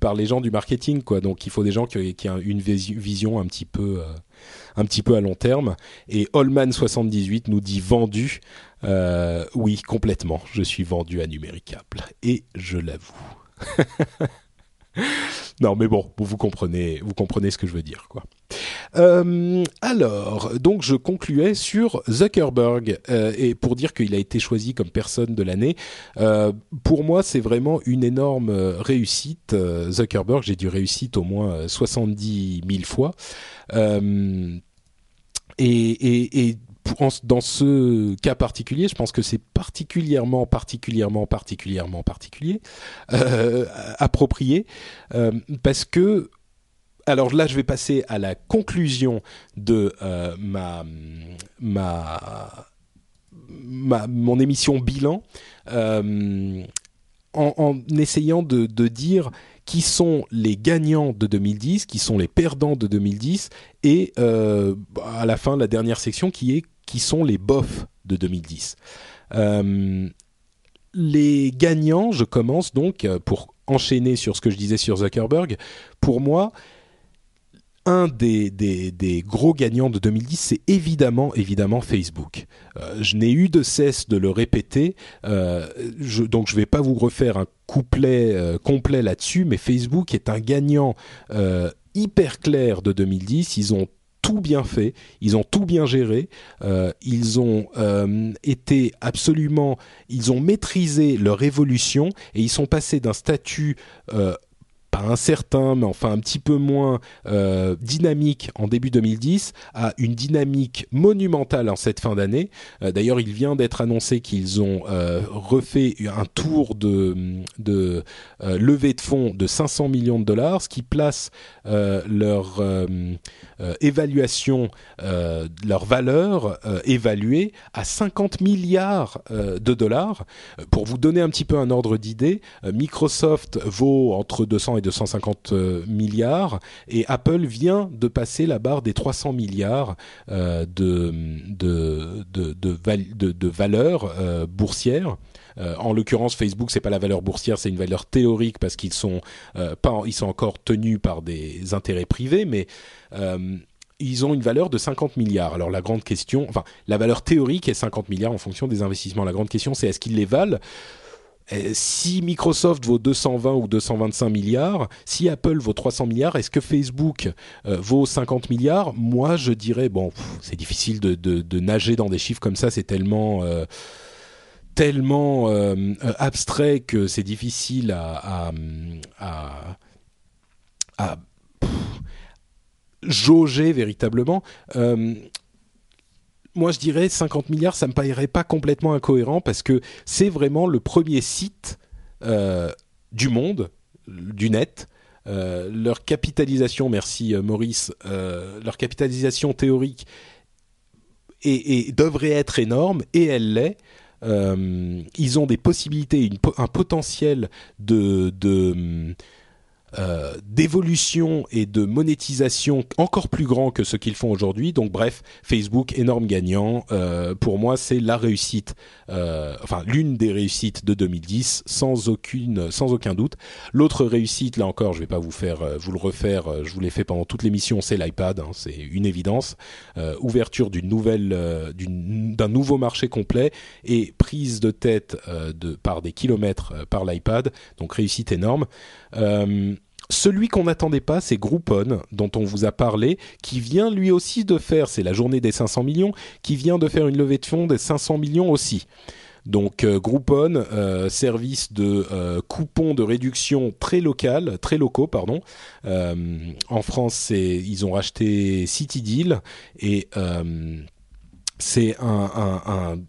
par les gens du marketing quoi. Donc il faut des gens qui, qui ont une vision un petit peu un petit peu à long terme. Et Holman 78 nous dit vendu. Euh, oui, complètement. Je suis vendu à Numéricable. Et je l'avoue. *laughs* *laughs* non, mais bon, vous comprenez, vous comprenez ce que je veux dire. Euh, alors, donc je concluais sur Zuckerberg euh, et pour dire qu'il a été choisi comme personne de l'année. Euh, pour moi, c'est vraiment une énorme réussite. Zuckerberg, j'ai dû réussite au moins 70 000 fois. et, et, et dans ce cas particulier, je pense que c'est particulièrement, particulièrement, particulièrement particulier, euh, approprié, euh, parce que alors là, je vais passer à la conclusion de euh, ma, ma, ma, mon émission bilan en, essayant de, dire qui sont les gagnants de 2010, qui sont les perdants de 2010, et à la fin, la dernière section qui est qui sont les bofs de 2010. Euh, les gagnants, je commence donc euh, pour enchaîner sur ce que je disais sur Zuckerberg. Pour moi, un des, gros gagnants de 2010, c'est évidemment, évidemment Facebook. Euh, je n'ai eu de cesse de le répéter, donc je ne vais pas vous refaire un couplet complet là-dessus, mais Facebook est un gagnant hyper clair de 2010. Ils ont tout bien fait, ils ont tout bien géré, euh, ils ont euh, été absolument, ils ont maîtrisé leur évolution et ils sont passés d'un statut euh, pas incertain, mais enfin un petit peu moins euh, dynamique en début 2010, à une dynamique monumentale en cette fin d'année. Euh, d'ailleurs, il vient d'être annoncé qu'ils ont euh, refait un tour de, de levée de fonds de 500 millions de dollars, ce qui place leur évaluation, leur valeur évaluée à 50 milliards de dollars. Pour vous donner un petit peu un ordre d'idée, Microsoft vaut entre 200 et 250 euh, milliards et Apple vient de passer la barre des 300 milliards euh, de, de, de, valeur euh, boursière. en l'occurrence, Facebook, c'est pas la valeur boursière, c'est une valeur théorique parce qu'ils sont encore tenus par des intérêts privés, mais ils ont une valeur de 50 milliards. Alors la grande question, enfin la valeur théorique est 50 milliards en fonction des investissements. La grande question, c'est est-ce qu'ils les valent? Si Microsoft vaut 220 ou 225 milliards, si Apple vaut 300 milliards, est-ce que Facebook euh, vaut 50 milliards? Moi, je dirais, bon, c'est difficile de, nager dans des chiffres comme ça, c'est tellement... Euh, tellement abstrait que c'est difficile à, jauger véritablement moi je dirais 50 milliards, ça me paraît pas complètement incohérent parce que c'est vraiment le premier site euh, du monde, du net. Euh, leur capitalisation, merci euh, Maurice, leur capitalisation théorique devrait être énorme et elle l'est. ils ont des possibilités, un potentiel de euh, d'évolution et de monétisation encore plus grand que ce qu'ils font aujourd'hui. Donc bref, Facebook énorme gagnant. Euh, pour moi, c'est la réussite, euh, enfin l'une des réussites de 2010, sans aucune, sans aucun doute. L'autre réussite, là encore, je vais pas vous faire, vous le refaire. Je vous l'ai fait pendant toute l'émission. C'est l'iPad, hein, c'est une évidence. ouverture d'une nouvelle, d'un nouveau marché complet et prise de tête par des kilomètres par l'iPad. Donc réussite énorme. Euh, celui qu'on n'attendait pas, c'est Groupon, dont on vous a parlé, qui vient lui aussi de faire, c'est la journée des 500 millions, qui vient de faire une levée de fonds des 500 millions aussi. Donc euh, Groupon, euh, service de coupons de réduction très local, très locaux pardon. en France, ils ont racheté CityDeal et c'est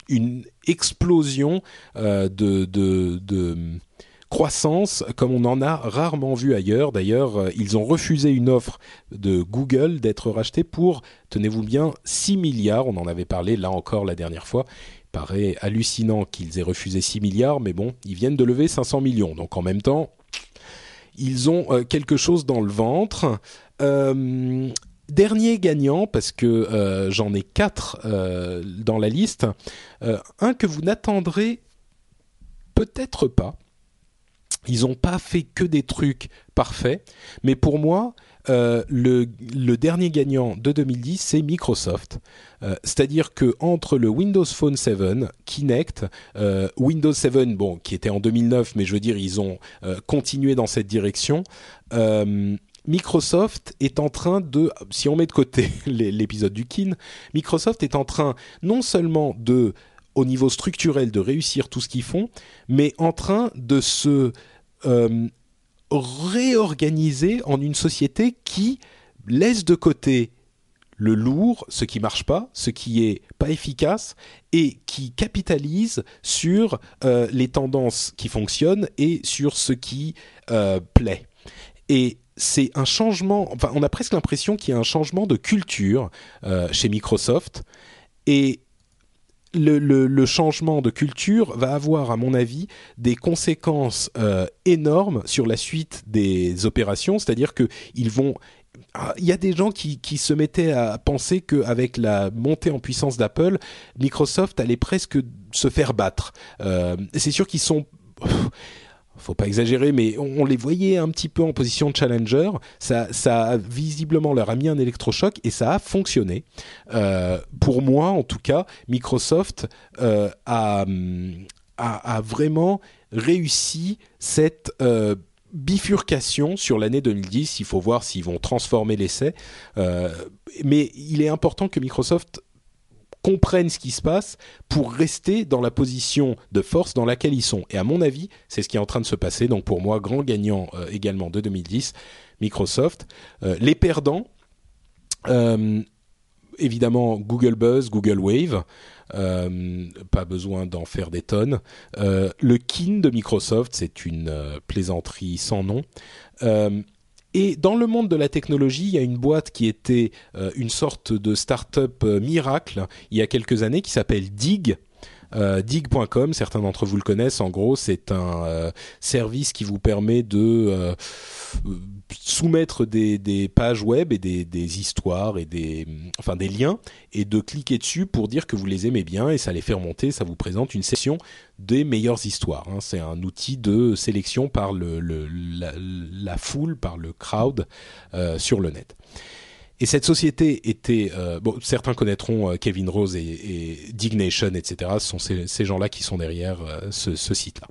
une explosion de, de croissance comme on en a rarement vu ailleurs. D'ailleurs, euh, ils ont refusé une offre de Google d'être racheté pour, tenez-vous bien, 6 milliards. On en avait parlé là encore la dernière fois. Il paraît hallucinant qu'ils aient refusé 6 milliards, mais bon, ils viennent de lever 500 millions. Donc en même temps, ils ont euh, quelque chose dans le ventre. Euh, dernier gagnant, parce que j'en ai quatre dans la liste, un que vous n'attendrez peut-être pas, ils n'ont pas fait que des trucs parfaits, mais pour moi, euh, le, dernier gagnant de 2010, c'est Microsoft. Euh, c'est-à-dire que entre le Windows Phone 7, Kinect, euh, Windows 7, bon, qui était en 2009, mais je veux dire, ils ont continué dans cette direction. Microsoft est en train de, si on met de côté *laughs* l'épisode du Kin, Microsoft est en train non seulement de, au niveau structurel, de réussir tout ce qu'ils font, mais en train de se réorganiser en une société qui laisse de côté le lourd, ce qui marche pas, ce qui est pas efficace, et qui capitalise sur euh, les tendances qui fonctionnent et sur ce qui euh, plaît. Et c'est un changement, enfin on a presque l'impression qu'il y a un changement de culture euh, chez Microsoft, et le, changement de culture va avoir, à mon avis, des conséquences euh, énormes sur la suite des opérations. C'est-à-dire que ils vont ah, il y a des gens qui, se mettaient à penser qu'avec la montée en puissance d'Apple, Microsoft allait presque se faire battre. Euh, c'est sûr qu'ils sont faut pas exagérer, mais on, les voyait un petit peu en position de challenger. Ça, ça visiblement leur a mis un électrochoc et ça a fonctionné. Euh, pour moi, en tout cas, Microsoft euh, a, a, vraiment réussi cette euh, bifurcation sur l'année 2010. Il faut voir s'ils vont transformer l'essai. mais il est important que Microsoft comprennent ce qui se passe pour rester dans la position de force dans laquelle ils sont. Et à mon avis, c'est ce qui est en train de se passer. Donc pour moi, grand gagnant euh, également de 2010, Microsoft. Euh, les perdants, euh, évidemment Google Buzz, Google Wave. pas besoin d'en faire des tonnes. le kin de Microsoft, c'est une plaisanterie sans nom. Et dans le monde de la technologie, il y a une boîte qui était euh, une sorte de start-up euh, miracle il y a quelques années qui s'appelle Dig. Euh, dig.com, certains d'entre vous le connaissent. En gros, c'est un service qui vous permet de soumettre des, pages web et des, histoires et des, enfin des liens et de cliquer dessus pour dire que vous les aimez bien et ça les fait remonter. Ça vous présente une session des meilleures histoires. Hein. C'est un outil de sélection par la, foule, par le crowd euh, sur le net. Et cette société était, euh, bon, certains connaîtront euh, Kevin Rose et, et, Dignation, etc. Ce sont ces, gens-là qui sont derrière ce, ce site-là.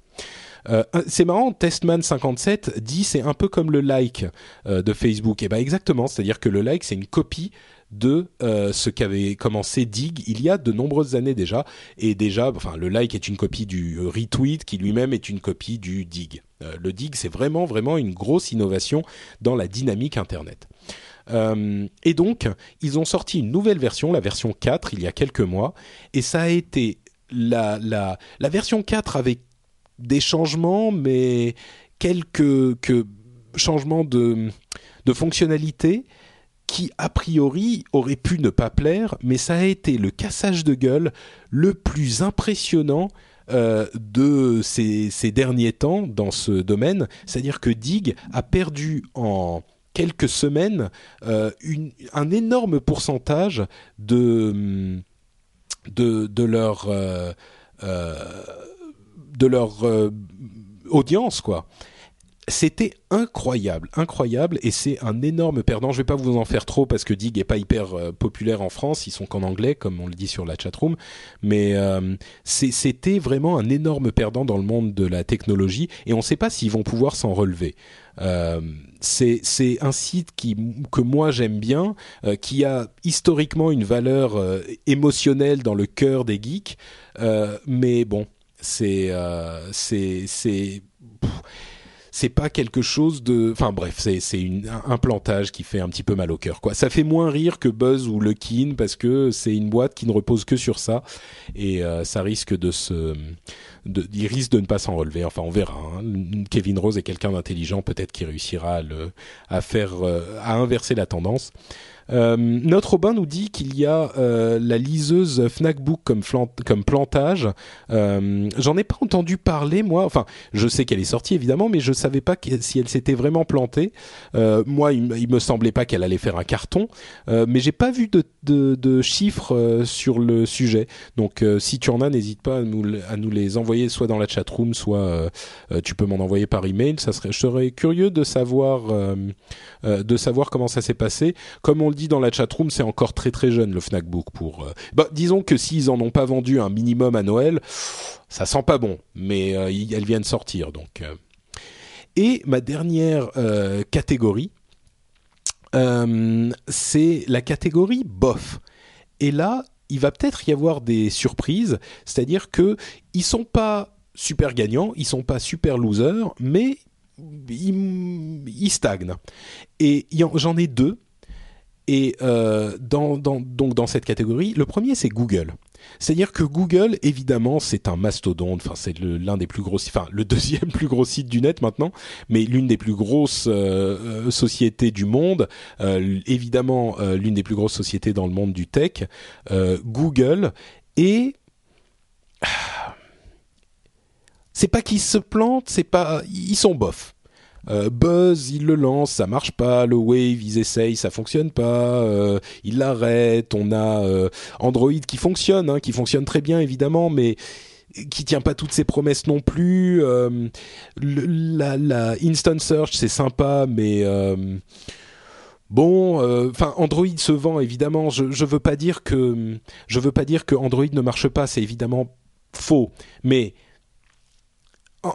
Euh, c'est marrant, Testman57 dit c'est un peu comme le like euh, de Facebook. Et eh ben exactement, c'est-à-dire que le like c'est une copie de euh, ce qu'avait commencé Dig il y a de nombreuses années déjà. Et déjà, enfin, le like est une copie du retweet qui lui-même est une copie du Dig. le Dig, c'est vraiment, vraiment une grosse innovation dans la dynamique Internet. Et donc, ils ont sorti une nouvelle version, la version 4, il y a quelques mois, et ça a été la, la, version 4 avec des changements, mais quelques que changements de, de fonctionnalité qui a priori auraient pu ne pas plaire, mais ça a été le cassage de gueule le plus impressionnant euh, de ces, derniers temps dans ce domaine. C'est-à-dire que Dig a perdu en quelques semaines euh, un énorme pourcentage de, de, leur... Euh, de leur euh, audience, quoi. C'était incroyable, incroyable, et c'est un énorme perdant. Je vais pas vous en faire trop parce que Dig est pas hyper euh, populaire en France, ils sont qu'en anglais, comme on le dit sur la chatroom, mais euh, c'était vraiment un énorme perdant dans le monde de la technologie, et on ne sait pas s'ils vont pouvoir s'en relever. C'est un site que moi j'aime bien, qui a historiquement une valeur émotionnelle dans le cœur des geeks, mais bon, c'est euh, c'est c'est pas quelque chose de enfin bref c'est c'est un plantage qui fait un petit peu mal au cœur quoi. Ça fait moins rire que Buzz ou Lucky parce que c'est une boîte qui ne repose que sur ça et euh, ça risque de se il risque de ne pas s'en relever. Enfin on verra hein. Kevin Rose est quelqu'un d'intelligent peut-être qui réussira à faire euh, à inverser la tendance Euh, notre Robin nous dit qu'il y a euh, la liseuse Fnac Book comme, plantage. Euh, J'en ai pas entendu parler moi. Enfin, je sais qu'elle est sortie évidemment, mais je savais pas si elle s'était vraiment plantée. Moi, il, il, me semblait pas qu'elle allait faire un carton, mais j'ai pas vu de, chiffres sur le sujet. Donc, si tu en as, n'hésite pas à nous, à nous les envoyer soit dans la chat room, soit tu peux m'en envoyer par email. Ça serait, je serais curieux de savoir de savoir comment ça s'est passé. Comme on le dit dans la chatroom, c'est encore très très jeune le Fnac Book pour. Euh, bah, disons que s'ils en ont pas vendu un minimum à Noël, ça sent pas bon, mais euh, elles viennent sortir donc. Euh. Et ma dernière catégorie, c'est la catégorie bof. Et là, il va peut-être y avoir des surprises, c'est-à-dire que ils sont pas super gagnants, ils sont pas super losers, mais ils stagnent. Et j'en ai deux et euh, donc dans cette catégorie, le premier c'est Google. C'est-à-dire que Google, évidemment, c'est un mastodonte. Enfin, c'est l'un des plus gros, enfin le deuxième *laughs* plus gros site du net maintenant, mais l'une des plus grosses euh, euh, sociétés du monde. Évidemment, l'une des plus grosses sociétés dans le monde du tech. Google et c'est pas qu'ils se plantent, c'est pas ils sont bof. Euh, Buzz, il le lance, ça marche pas. Le Wave, ils essayent, ça fonctionne pas. Euh, ils l'arrêtent. On a euh, Android qui fonctionne, hein, qui fonctionne très bien évidemment, mais qui tient pas toutes ses promesses non plus. la, instant search, c'est sympa, mais Bon, enfin Android se vend évidemment. Je, je veux pas dire que je veux pas dire que Android ne marche pas. C'est évidemment faux. Mais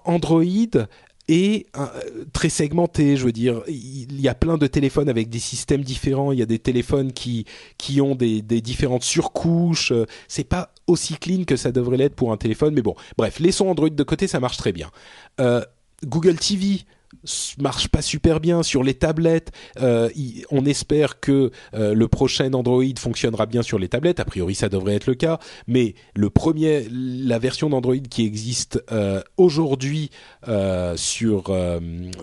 Android et très segmenté. Je veux dire, il y a plein de téléphones avec des systèmes différents. Il y a des téléphones qui qui ont des, des différentes surcouches. C'est pas aussi clean que ça devrait l'être pour un téléphone, mais bon. Bref, laissons Android de côté, ça marche très bien. Euh, Google TV, marche pas super bien sur les tablettes. Euh, on espère que euh, le prochain Android fonctionnera bien sur les tablettes. A priori, ça devrait être le cas. Mais le premier, la version d'Android qui existe euh, aujourd'hui sur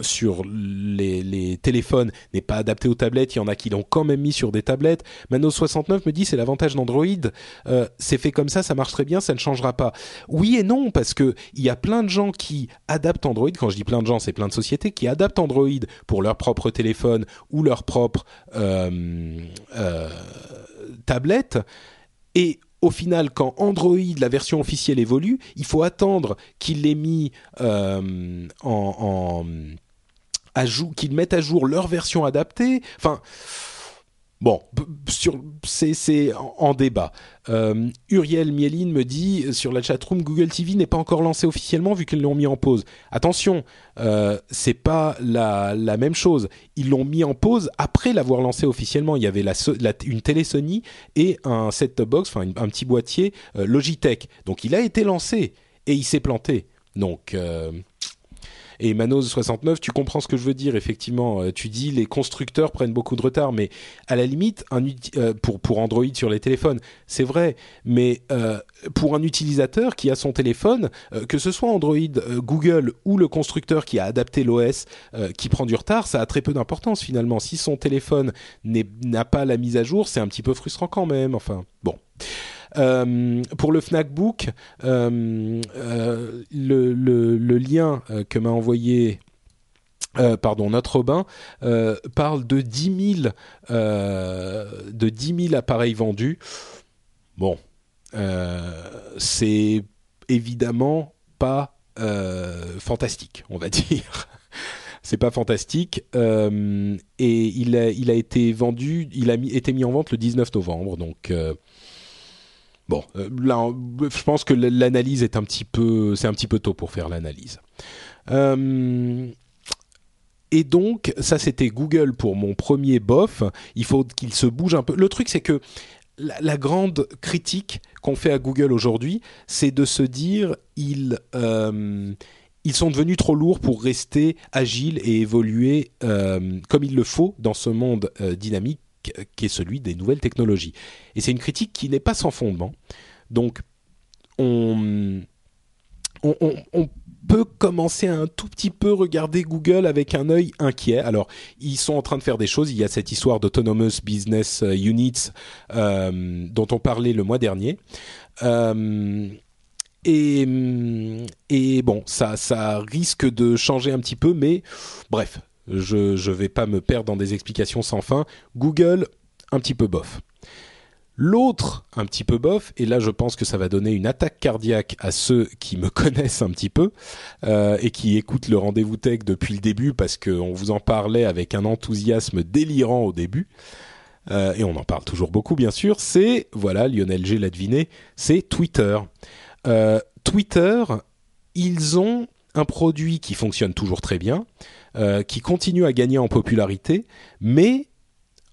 sur les, téléphones n'est pas adaptée aux tablettes. Il y en a qui l'ont quand même mis sur des tablettes. Mano 69 me dit c'est l'avantage d'Android. c'est fait comme ça, ça marche très bien, ça ne changera pas. Oui et non parce que il y a plein de gens qui adaptent Android. Quand je dis plein de gens, c'est plein de sociétés qui adaptent Android pour leur propre téléphone ou leur propre euh, euh, tablette. Et au final, quand Android, la version officielle évolue, il faut attendre qu'il ait mis euh, en, qu'ils mettent à jour leur version adaptée. Enfin, Bon, c'est en, débat. Euh, Uriel Mieline me dit sur la chatroom Google TV n'est pas encore lancé officiellement vu qu'ils l'ont mis en pause. Attention, euh, c'est pas la, même chose. Ils l'ont mis en pause après l'avoir lancé officiellement. Il y avait une télé Sony et un set-top box, enfin un petit boîtier euh, Logitech. Donc il a été lancé et il s'est planté. Donc euh, et Manos 69, tu comprends ce que je veux dire. Effectivement, euh, tu dis les constructeurs prennent beaucoup de retard, mais à la limite, euh, pour pour Android sur les téléphones, c'est vrai. Mais euh, pour un utilisateur qui a son téléphone, que ce soit Android, Google ou le constructeur qui a adapté l'OS, qui prend du retard, ça a très peu d'importance finalement. Si son téléphone n'a pas la mise à jour, c'est un petit peu frustrant quand même. Enfin, bon. Euh, pour le Fnac Book, euh, euh, le, lien que m'a envoyé pardon, notre Robin parle de 10 000, euh, de 10 000 appareils vendus. Bon, c'est évidemment pas fantastique, on va *laughs* dire. c'est pas fantastique. et il a, il a été vendu, il a mis, été mis en vente le 19 novembre, donc Bon, euh, là, je pense que l'analyse est un petit peu, c'est un petit peu tôt pour faire l'analyse. Euh, et donc, ça c'était Google pour mon premier bof. Il faut qu'il se bouge un peu. Le truc, c'est que la, grande critique qu'on fait à Google aujourd'hui, c'est de se dire ils euh, ils sont devenus trop lourds pour rester agiles et évoluer comme il le faut dans ce monde dynamique qui est celui des nouvelles technologies. Et c'est une critique qui n'est pas sans fondement. Donc, on, peut commencer à un tout petit peu regarder Google avec un œil inquiet. Alors, ils sont en train de faire des choses. Il y a cette histoire d'Autonomous Business Units euh, dont on parlait le mois dernier. Euh, et, et bon, ça, ça risque de changer un petit peu, mais bref, je ne vais pas me perdre dans des explications sans fin. Google, un petit peu bof. L'autre, un petit peu bof, et là je pense que ça va donner une attaque cardiaque à ceux qui me *laughs* connaissent un petit peu euh, et qui écoutent le rendez-vous tech depuis le début parce qu'on vous en parlait avec un enthousiasme délirant au début. Euh, et on en parle toujours beaucoup bien sûr, c'est, voilà, Lionel G l'a deviné, c'est Twitter. Euh, Twitter, ils ont un produit qui fonctionne toujours très bien, qui continue à gagner en popularité, mais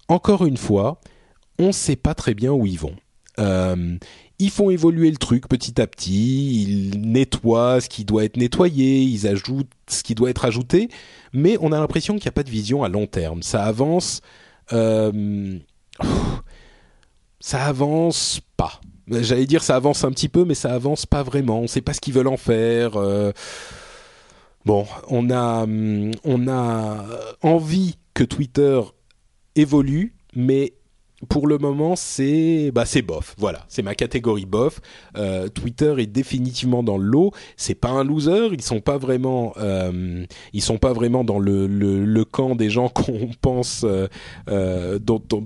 encore une fois, on ne sait pas très bien où ils vont. Euh, ils font évoluer le truc petit à petit, ils nettoient ce qui doit être nettoyé, ils ajoutent ce qui doit être ajouté, mais on a l'impression qu'il n'y a pas de vision à long terme. Ça avance, euh, ça avance pas. J'allais dire ça avance un petit peu, mais ça avance pas vraiment. On ne sait pas ce qu'ils veulent en faire. Euh. Bon, on a, on a envie que Twitter évolue, mais pour le moment, c'est bah c'est bof. Voilà, c'est ma catégorie bof. Euh, Twitter est définitivement dans le lot. C'est pas un loser. Ils sont pas vraiment, euh, ils sont pas vraiment dans le, le, camp des gens *laughs* qu'on pense, euh,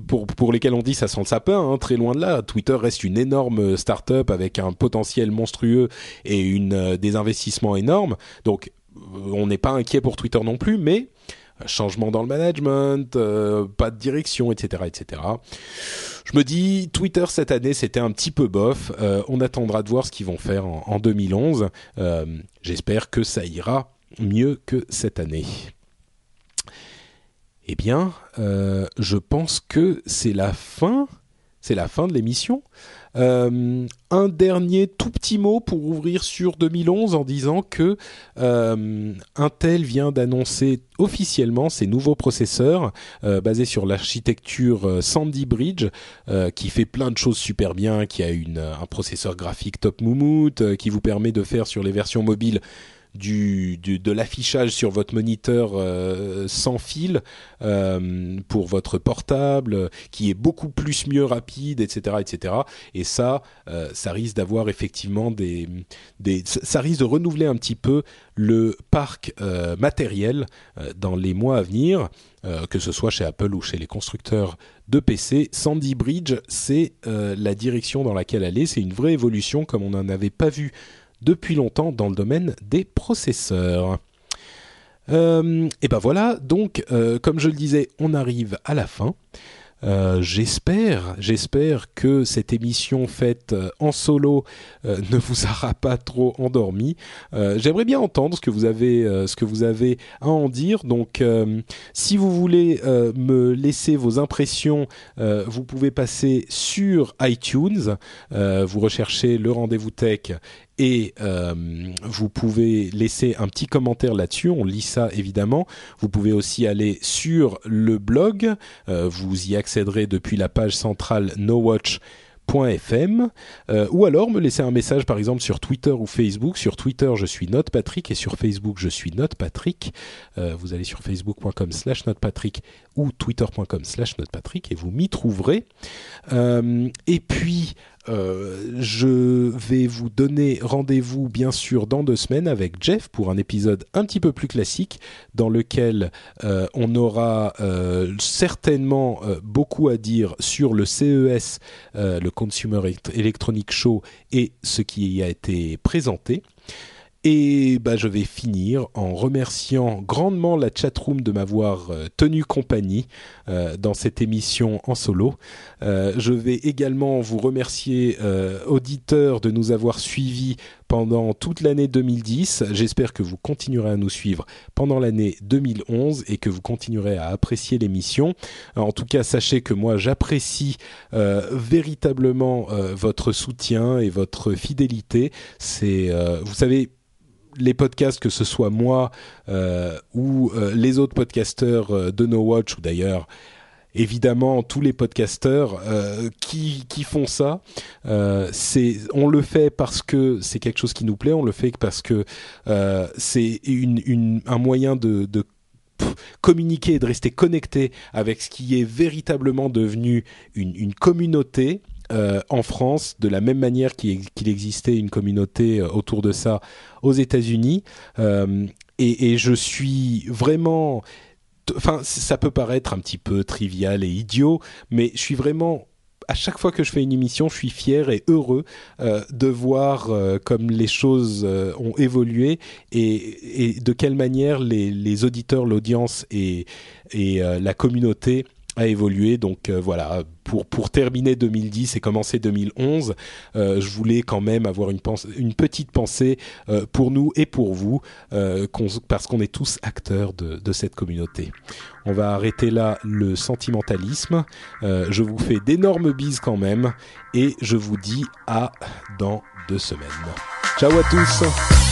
pour pour lesquels on dit ça sent le sapin. Hein, très loin de là. Twitter reste une énorme start-up avec un potentiel monstrueux et une des investissements énormes. Donc on n'est pas inquiet pour Twitter non plus, mais changement dans le management, euh, pas de direction, etc., etc. Je me dis, Twitter cette année, c'était un petit peu bof. Euh, on attendra de voir ce qu'ils vont faire en, 2011. Euh, j'espère que ça ira mieux que cette année. Eh bien, je pense que c'est la fin. C'est la fin de l'émission. Euh, un dernier tout petit mot pour ouvrir sur 2011 en disant que euh, Intel vient d'annoncer officiellement ses nouveaux processeurs euh, basés sur l'architecture Sandy Bridge qui fait plein de choses super bien, qui a un processeur graphique top moumoute, qui vous permet de faire sur les versions mobiles du, de l'affichage sur votre moniteur euh, sans fil euh, pour votre portable, qui est beaucoup plus mieux rapide, etc., etc. Et ça, euh, ça risque d'avoir effectivement des, des, ça risque de renouveler un petit peu le parc matériel dans les mois à venir. que ce soit chez Apple ou chez les constructeurs de PC. Sandy Bridge, c'est la direction dans laquelle aller. C'est une vraie évolution comme on n'en avait pas vu depuis longtemps dans le domaine des processeurs. Euh, et ben voilà, donc euh, comme je le disais, on arrive à la fin. Euh, j'espère, que cette émission faite en solo ne vous aura pas trop endormi. J'aimerais bien entendre ce que vous avez, ce que vous avez à en dire. Donc, si vous voulez me laisser vos impressions, vous pouvez passer sur iTunes. vous recherchez le rendez-vous tech et euh, vous pouvez laisser un petit commentaire là-dessus. On lit ça évidemment. Vous pouvez aussi aller sur le blog. Euh, vous y accéderez depuis la page centrale NoWatch .fm euh, ou alors me laisser un message par exemple sur Twitter ou Facebook. Sur Twitter, je suis NotePatrick et sur Facebook, je suis NotePatrick. Euh, vous allez sur facebook.com slash NotePatrick ou twitter.com slash NotePatrick et vous m'y trouverez. Et puis, euh, je vais vous donner rendez-vous bien sûr dans deux semaines avec Jeff pour un épisode un petit peu plus classique dans lequel euh, on aura euh, certainement beaucoup à dire sur le CES, le Consumer Electronic Show et ce qui y a été présenté. Et bah, je vais finir en remerciant grandement la chatroom de m'avoir euh, tenu compagnie euh, dans cette émission en solo. Euh, je vais également vous remercier, auditeurs, de nous avoir suivis pendant toute l'année 2010. J'espère que vous continuerez à nous suivre pendant l'année 2011 et que vous continuerez à apprécier l'émission. En tout cas, sachez que moi, j'apprécie véritablement votre soutien et votre fidélité. C'est, vous savez, les podcasts, que ce soit moi euh, ou euh, les autres podcasteurs euh, de No Watch, ou d'ailleurs évidemment tous les podcasteurs euh, qui font ça. On le fait parce que c'est quelque chose qui nous plaît, on le fait parce que c'est un moyen de, communiquer et de rester connecté avec ce qui est véritablement devenu une communauté euh, en France, de la même manière qu'il existait une communauté euh, autour de ça aux États-Unis. Euh, et, je suis vraiment enfin, ça peut paraître un petit peu trivial et idiot, mais je suis vraiment à chaque fois que je fais une émission, je suis fier et heureux de voir comme les choses ont évolué et, de quelle manière les, les auditeurs, l'audience et, et la communauté a évolué. Donc euh, voilà, pour pour terminer 2010 et commencer 2011, euh, je voulais quand même avoir une pense une petite pensée euh, pour nous et pour vous, parce qu'on est tous acteurs de, de cette communauté. On va arrêter là le sentimentalisme. je vous fais d'énormes bises quand même et je vous dis à dans deux semaines. Ciao à tous.